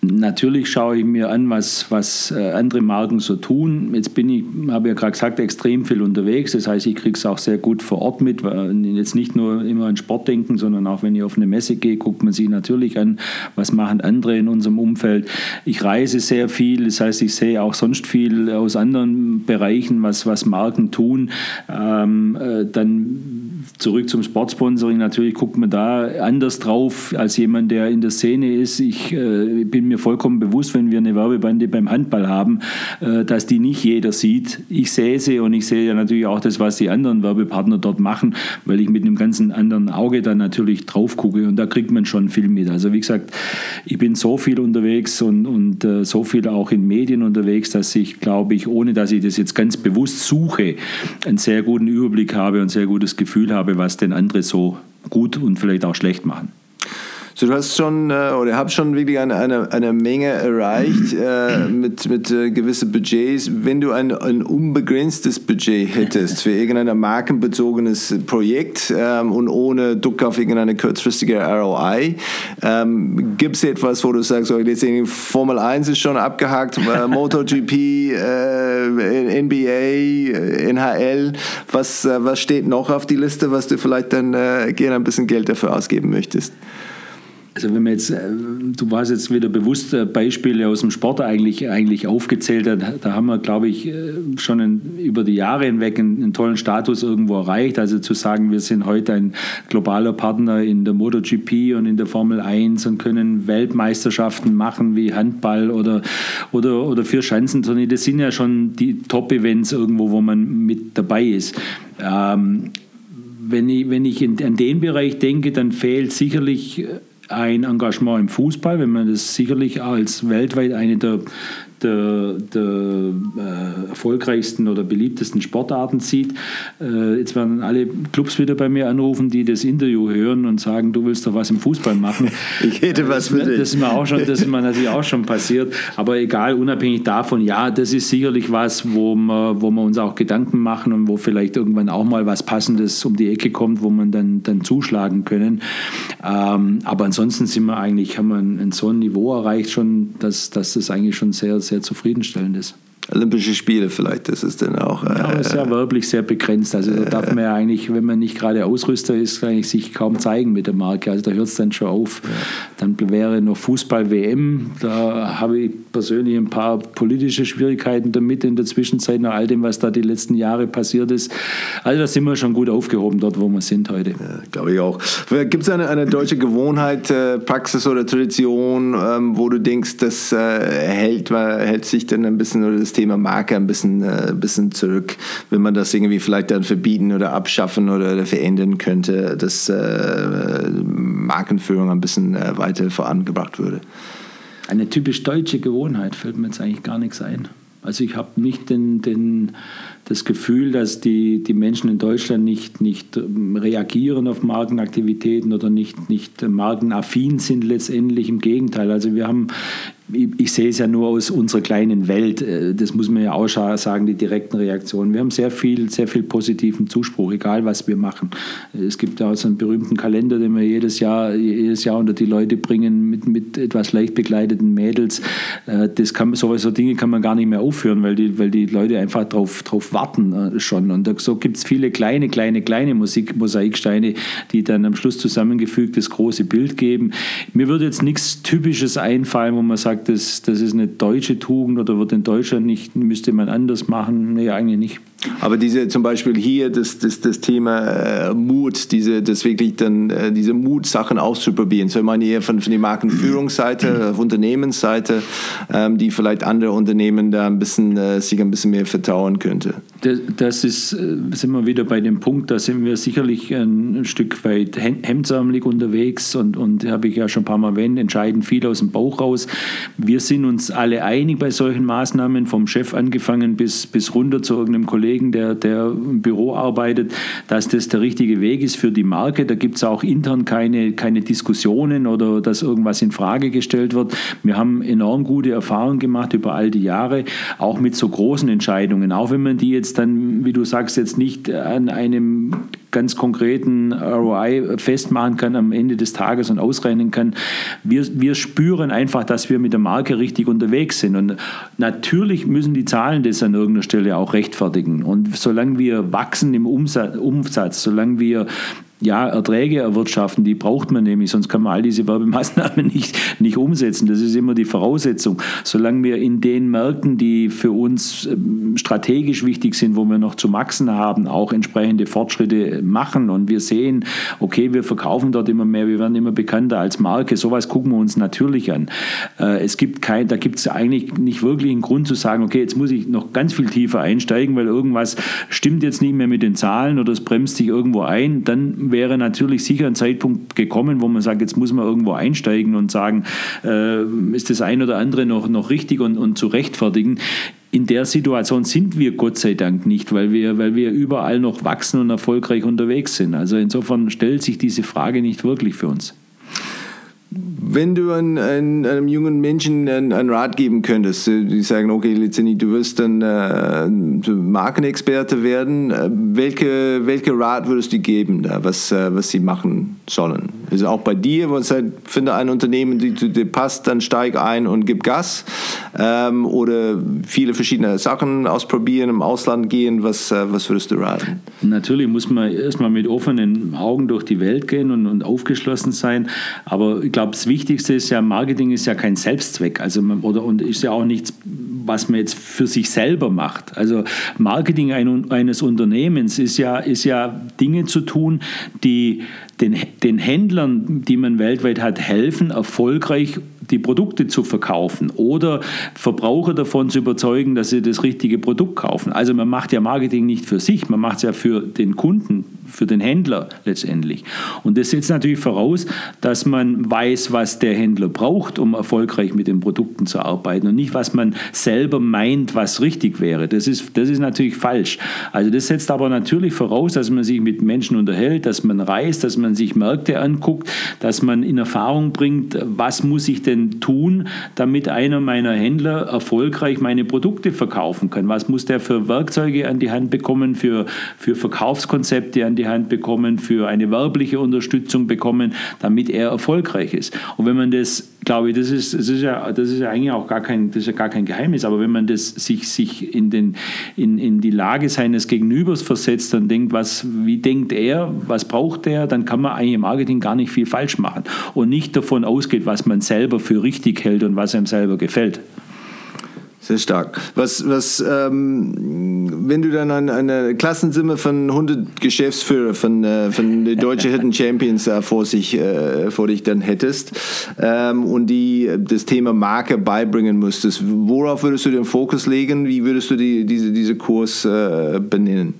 Natürlich schaue ich mir an, was, was äh, andere Marken so tun. Jetzt bin ich, habe ja gerade gesagt, extrem viel unterwegs. Das heißt, ich kriege es auch sehr gut vor Ort mit. Jetzt nicht nur immer an Sport denken, sondern auch wenn ich auf eine Messe gehe, guckt man sich natürlich an, was machen andere in unserem Umfeld. Ich reise sehr viel, das heißt, ich sehe auch sonst viel aus anderen Bereichen, was, was Marken tun. Ähm, äh, dann zurück zum Sportsponsoring. Natürlich guckt man da anders drauf als jemand, der in der Szene ist. Ich äh, bin mir vollkommen bewusst, wenn wir eine Werbebande beim Handball haben, äh, dass die nicht jeder sieht. Ich sehe sie und ich sehe ja natürlich auch das, was die anderen Werbepartner dort machen, weil ich mit einem ganzen anderen Auge dann natürlich drauf gucke und da kriegt man schon viel mit. Also wie gesagt, ich bin so viel unterwegs und, und äh, so viel auch in Medien unterwegs, dass ich, glaube ich, ohne dass ich das jetzt ganz bewusst suche, einen sehr guten Überblick habe und ein sehr gutes Gefühl habe, habe, was denn andere so gut und vielleicht auch schlecht machen. So, du hast schon äh, oder habt schon wirklich eine, eine, eine Menge erreicht äh, mit, mit äh, gewissen Budgets. Wenn du ein, ein unbegrenztes Budget hättest für irgendein markenbezogenes Projekt ähm, und ohne Druck auf irgendeine kurzfristige ROI, ähm, gibt es etwas, wo du sagst, so, jetzt Formel 1 ist schon abgehakt, äh, MotoGP, äh, NBA, NHL, was, äh, was steht noch auf die Liste, was du vielleicht dann gerne ein bisschen Geld dafür ausgeben möchtest? Also wenn man jetzt, äh, du warst jetzt wieder bewusst äh, Beispiele aus dem Sport eigentlich, eigentlich aufgezählt, da, haben wir, glaube ich, äh, schon einen, über die Jahre hinweg einen, einen, tollen Status irgendwo erreicht. Also zu sagen, wir sind heute ein globaler Partner in der MotoGP und in der Formel 1 und können Weltmeisterschaften machen wie Handball oder, oder, oder vier Schanzenturnier, das sind ja schon die Top-Events irgendwo, wo man mit dabei ist. Ähm, wenn ich, wenn ich in, an den Bereich denke, dann fehlt sicherlich ein Engagement im Fußball, wenn man das sicherlich als weltweit eine der der, der äh, erfolgreichsten oder beliebtesten Sportarten sieht. Äh, jetzt werden alle Clubs wieder bei mir anrufen, die das Interview hören und sagen, du willst doch was im Fußball machen. ich hätte was für dich. Das ist mir, auch schon, das ist mir natürlich auch schon passiert. Aber egal, unabhängig davon, ja, das ist sicherlich was, wo wir, wo wir uns auch Gedanken machen und wo vielleicht irgendwann auch mal was Passendes um die Ecke kommt, wo man dann, dann zuschlagen können. Ähm, aber ansonsten sind wir eigentlich, haben wir ein, ein so ein Niveau erreicht schon, dass, dass das eigentlich schon sehr, sehr zufriedenstellend ist. Olympische Spiele vielleicht, das ist dann auch. Äh, ja, ist ja werblich sehr begrenzt. Also da darf man ja eigentlich, wenn man nicht gerade Ausrüster ist, eigentlich sich kaum zeigen mit der Marke. Also da hört es dann schon auf. Ja. Dann wäre noch Fußball-WM. Da habe ich persönlich ein paar politische Schwierigkeiten damit in der Zwischenzeit, nach all dem, was da die letzten Jahre passiert ist. Also da sind wir schon gut aufgehoben dort, wo wir sind heute. Ja, Glaube ich auch. Gibt es eine, eine deutsche Gewohnheit, äh, Praxis oder Tradition, ähm, wo du denkst, das äh, hält, hält sich dann ein bisschen oder das Thema Marke ein bisschen, äh, bisschen zurück, wenn man das irgendwie vielleicht dann verbieten oder abschaffen oder verändern könnte, dass äh, Markenführung ein bisschen äh, weiter vorangebracht würde. Eine typisch deutsche Gewohnheit fällt mir jetzt eigentlich gar nichts ein. Also ich habe nicht den, den, das Gefühl, dass die, die Menschen in Deutschland nicht, nicht ähm, reagieren auf Markenaktivitäten oder nicht, nicht markenaffin sind letztendlich. Im Gegenteil. Also wir haben ich sehe es ja nur aus unserer kleinen Welt. Äh, das muss man ja auch sagen, die direkten Reaktionen. Wir haben sehr viel, sehr viel positiven Zuspruch, egal was wir machen. Es gibt ja auch so einen berühmten Kalender, den wir jedes Jahr, jedes Jahr unter die Leute bringen mit, mit etwas leicht begleiteten Mädels. Äh, das kann, sowieso Dinge kann man gar nicht mehr aufführen, weil die, weil die Leute einfach drauf, drauf warten äh, schon. Und so gibt es viele kleine, kleine, kleine Musik, Mosaiksteine, die dann am Schluss zusammengefügt das große Bild geben. Mir würde jetzt nichts Typisches einfallen, wo man sagt, sagt, das, das ist eine deutsche Tugend oder wird in Deutschland nicht, müsste man anders machen. Nee, eigentlich nicht. Aber diese zum Beispiel hier das, das, das Thema äh, Mut, diese, das wirklich dann äh, diese Mut, Sachen auszuprobieren. So ich meine eher von, von der Markenführungsseite, auf Unternehmensseite, ähm, die vielleicht andere Unternehmen da ein bisschen äh, sich ein bisschen mehr vertrauen könnte. Das, ist, äh, sind wir wieder bei dem Punkt, da sind wir sicherlich ein, Stück weit hemdsärmelig unterwegs und, und habe ich ja schon ein paar Mal erwähnt, entscheiden viel aus dem Bauch raus. Wir sind uns alle einig bei solchen Maßnahmen, vom Chef angefangen bis, bis runter zu irgendeinem Kollegen, der, der im Büro arbeitet, dass das der richtige Weg ist für die Marke. Da gibt es auch intern keine, keine Diskussionen oder dass irgendwas in Frage gestellt wird. Wir haben enorm gute Erfahrungen gemacht über all die Jahre, auch mit so großen Entscheidungen. Auch wenn man die jetzt dann, wie du sagst, jetzt nicht an einem ganz konkreten ROI festmachen kann am Ende des Tages und ausrechnen kann. Wir, wir spüren einfach, dass wir mit der Marke richtig unterwegs sind. Und natürlich müssen die Zahlen das an irgendeiner Stelle auch rechtfertigen. Und solange wir wachsen im Umsatz, Umsatz solange wir ja, Erträge erwirtschaften, die braucht man nämlich, sonst kann man all diese Werbemaßnahmen nicht, nicht umsetzen. Das ist immer die Voraussetzung. Solange wir in den Märkten, die für uns ähm, strategisch wichtig sind, wo wir noch zu wachsen haben, auch entsprechende Fortschritte machen und wir sehen, okay, wir verkaufen dort immer mehr, wir werden immer bekannter als Marke, sowas gucken wir uns natürlich an. Äh, es gibt kein, da gibt es eigentlich nicht wirklich einen Grund zu sagen, okay, jetzt muss ich noch ganz viel tiefer einsteigen, weil irgendwas stimmt jetzt nicht mehr mit den Zahlen oder es bremst sich irgendwo ein. Dann wäre natürlich sicher ein Zeitpunkt gekommen, wo man sagt, jetzt muss man irgendwo einsteigen und sagen, äh, ist das ein oder andere noch, noch richtig und, und zu rechtfertigen. In der Situation sind wir Gott sei Dank nicht, weil wir, weil wir überall noch wachsen und erfolgreich unterwegs sind. Also insofern stellt sich diese Frage nicht wirklich für uns. Wenn du ein, ein, einem jungen Menschen einen, Rat geben könntest, äh, die sagen, okay, letztendlich, du wirst dann äh, Markenexperte werden, äh, welche, welche Rat würdest du geben, da, was, äh, was sie machen sollen? Also auch bei dir, wo es halt, finde ein Unternehmen, die zu dir passt, dann steig ein und gib Gas. Ähm, oder viele verschiedene Sachen ausprobieren, im Ausland gehen, was, was würdest du raten? Natürlich muss man erstmal mit offenen Augen durch die Welt gehen und, und aufgeschlossen sein, aber ich glaube, das Wichtigste ist ja, Marketing ist ja kein Selbstzweck. Also man, oder, und ist ja auch nichts, was man jetzt für sich selber macht. Also Marketing ein, eines Unternehmens ist ja, ist ja Dinge zu tun, die den, den Händlern, die man weltweit hat, helfen, erfolgreich die Produkte zu verkaufen oder Verbraucher davon zu überzeugen, dass sie das richtige Produkt kaufen. Also man macht ja Marketing nicht für sich, man macht es ja für den Kunden, für den Händler letztendlich. Und das setzt natürlich voraus, dass man weiß, was der Händler braucht, um erfolgreich mit den Produkten zu arbeiten und nicht, was man selber meint, was richtig wäre. Das ist, das ist natürlich falsch. Also das setzt aber natürlich voraus, dass man sich mit Menschen unterhält, dass man reist, dass man sich Märkte anguckt, dass man in Erfahrung bringt, was muss ich denn tun, damit einer meiner Händler erfolgreich meine Produkte verkaufen kann. Was muss der für Werkzeuge an die Hand bekommen, für, für Verkaufskonzepte an die Hand bekommen, für eine werbliche Unterstützung bekommen, damit er erfolgreich ist. Und wenn man das, glaube ich, das ist, das ist, ja, das ist ja eigentlich auch gar kein, das ist ja gar kein Geheimnis, aber wenn man das sich, sich in, den, in, in die Lage seines Gegenübers versetzt und denkt, was, wie denkt er, was braucht er, dann kann man eigentlich im Marketing gar nicht viel falsch machen und nicht davon ausgeht, was man selber für richtig hält und was einem selber gefällt. Sehr stark. Was, was ähm, wenn du dann eine, eine Klassensumme von 100 Geschäftsführer von, äh, von den deutschen Hidden Champions äh, vor, sich, äh, vor dich dann hättest ähm, und die das Thema Marke beibringen müsstest, worauf würdest du den Fokus legen? Wie würdest du die, diese, diese Kurs äh, benennen?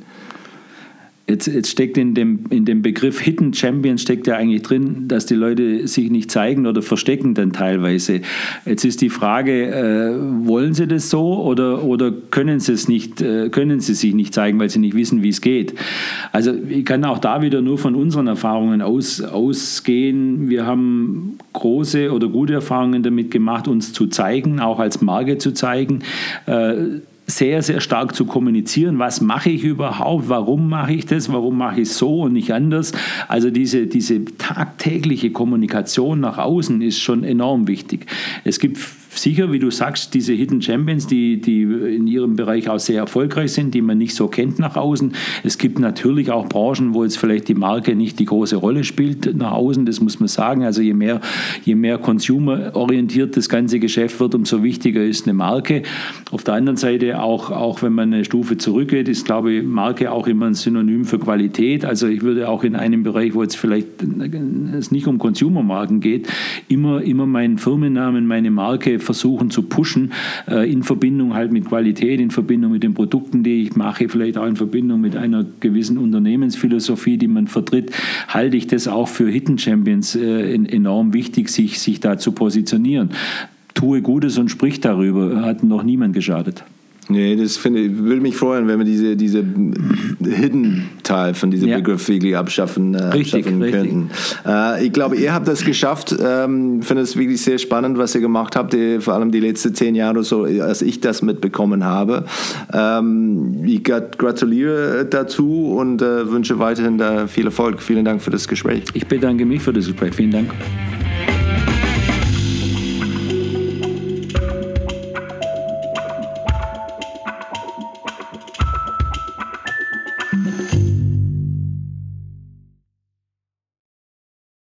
Jetzt, jetzt, steckt in dem, in dem Begriff Hidden Champion steckt ja eigentlich drin, dass die Leute sich nicht zeigen oder verstecken dann teilweise. Jetzt ist die Frage, äh, wollen sie das so oder, oder können sie es nicht, äh, können sie sich nicht zeigen, weil sie nicht wissen, wie es geht? Also ich kann auch da wieder nur von unseren Erfahrungen aus, ausgehen. Wir haben große oder gute Erfahrungen damit gemacht, uns zu zeigen, auch als Marke zu zeigen. Äh, sehr, sehr stark zu kommunizieren. Was mache ich überhaupt? Warum mache ich das? Warum mache ich so und nicht anders? Also diese, diese tagtägliche Kommunikation nach außen ist schon enorm wichtig. Es gibt sicher, wie du sagst, diese Hidden Champions, die, die in ihrem Bereich auch sehr erfolgreich sind, die man nicht so kennt nach außen. Es gibt natürlich auch Branchen, wo jetzt vielleicht die Marke nicht die große Rolle spielt nach außen, das muss man sagen. Also je mehr, je mehr consumerorientiert das ganze Geschäft wird, umso wichtiger ist eine Marke. Auf der anderen Seite, auch, auch wenn man eine Stufe zurückgeht, ist, glaube ich, Marke auch immer ein Synonym für Qualität. Also ich würde auch in einem Bereich, wo jetzt vielleicht es nicht um Consumermarken geht, immer, immer meinen Firmennamen, meine Marke versuchen zu pushen, äh, in Verbindung halt mit Qualität, in Verbindung mit den Produkten, die ich mache, vielleicht auch in Verbindung mit einer gewissen Unternehmensphilosophie, die man vertritt, halte ich das auch für Hidden Champions äh, enorm wichtig, sich, sich da zu positionieren. Tue Gutes und sprich darüber, hat noch niemand geschadet. Nee, das finde ich, würde mich freuen, wenn wir diese, diese Hidden-Teil von diesem ja. Begriff wirklich abschaffen, äh, richtig, abschaffen richtig. könnten. Äh, ich glaube, ihr habt das geschafft. Ähm, finde es wirklich sehr spannend, was ihr gemacht habt, die, vor allem die letzten zehn Jahre so, als ich das mitbekommen habe. Ähm, ich gratuliere dazu und äh, wünsche weiterhin viel Erfolg. Vielen Dank für das Gespräch. Ich bedanke mich für das Gespräch. Vielen Dank.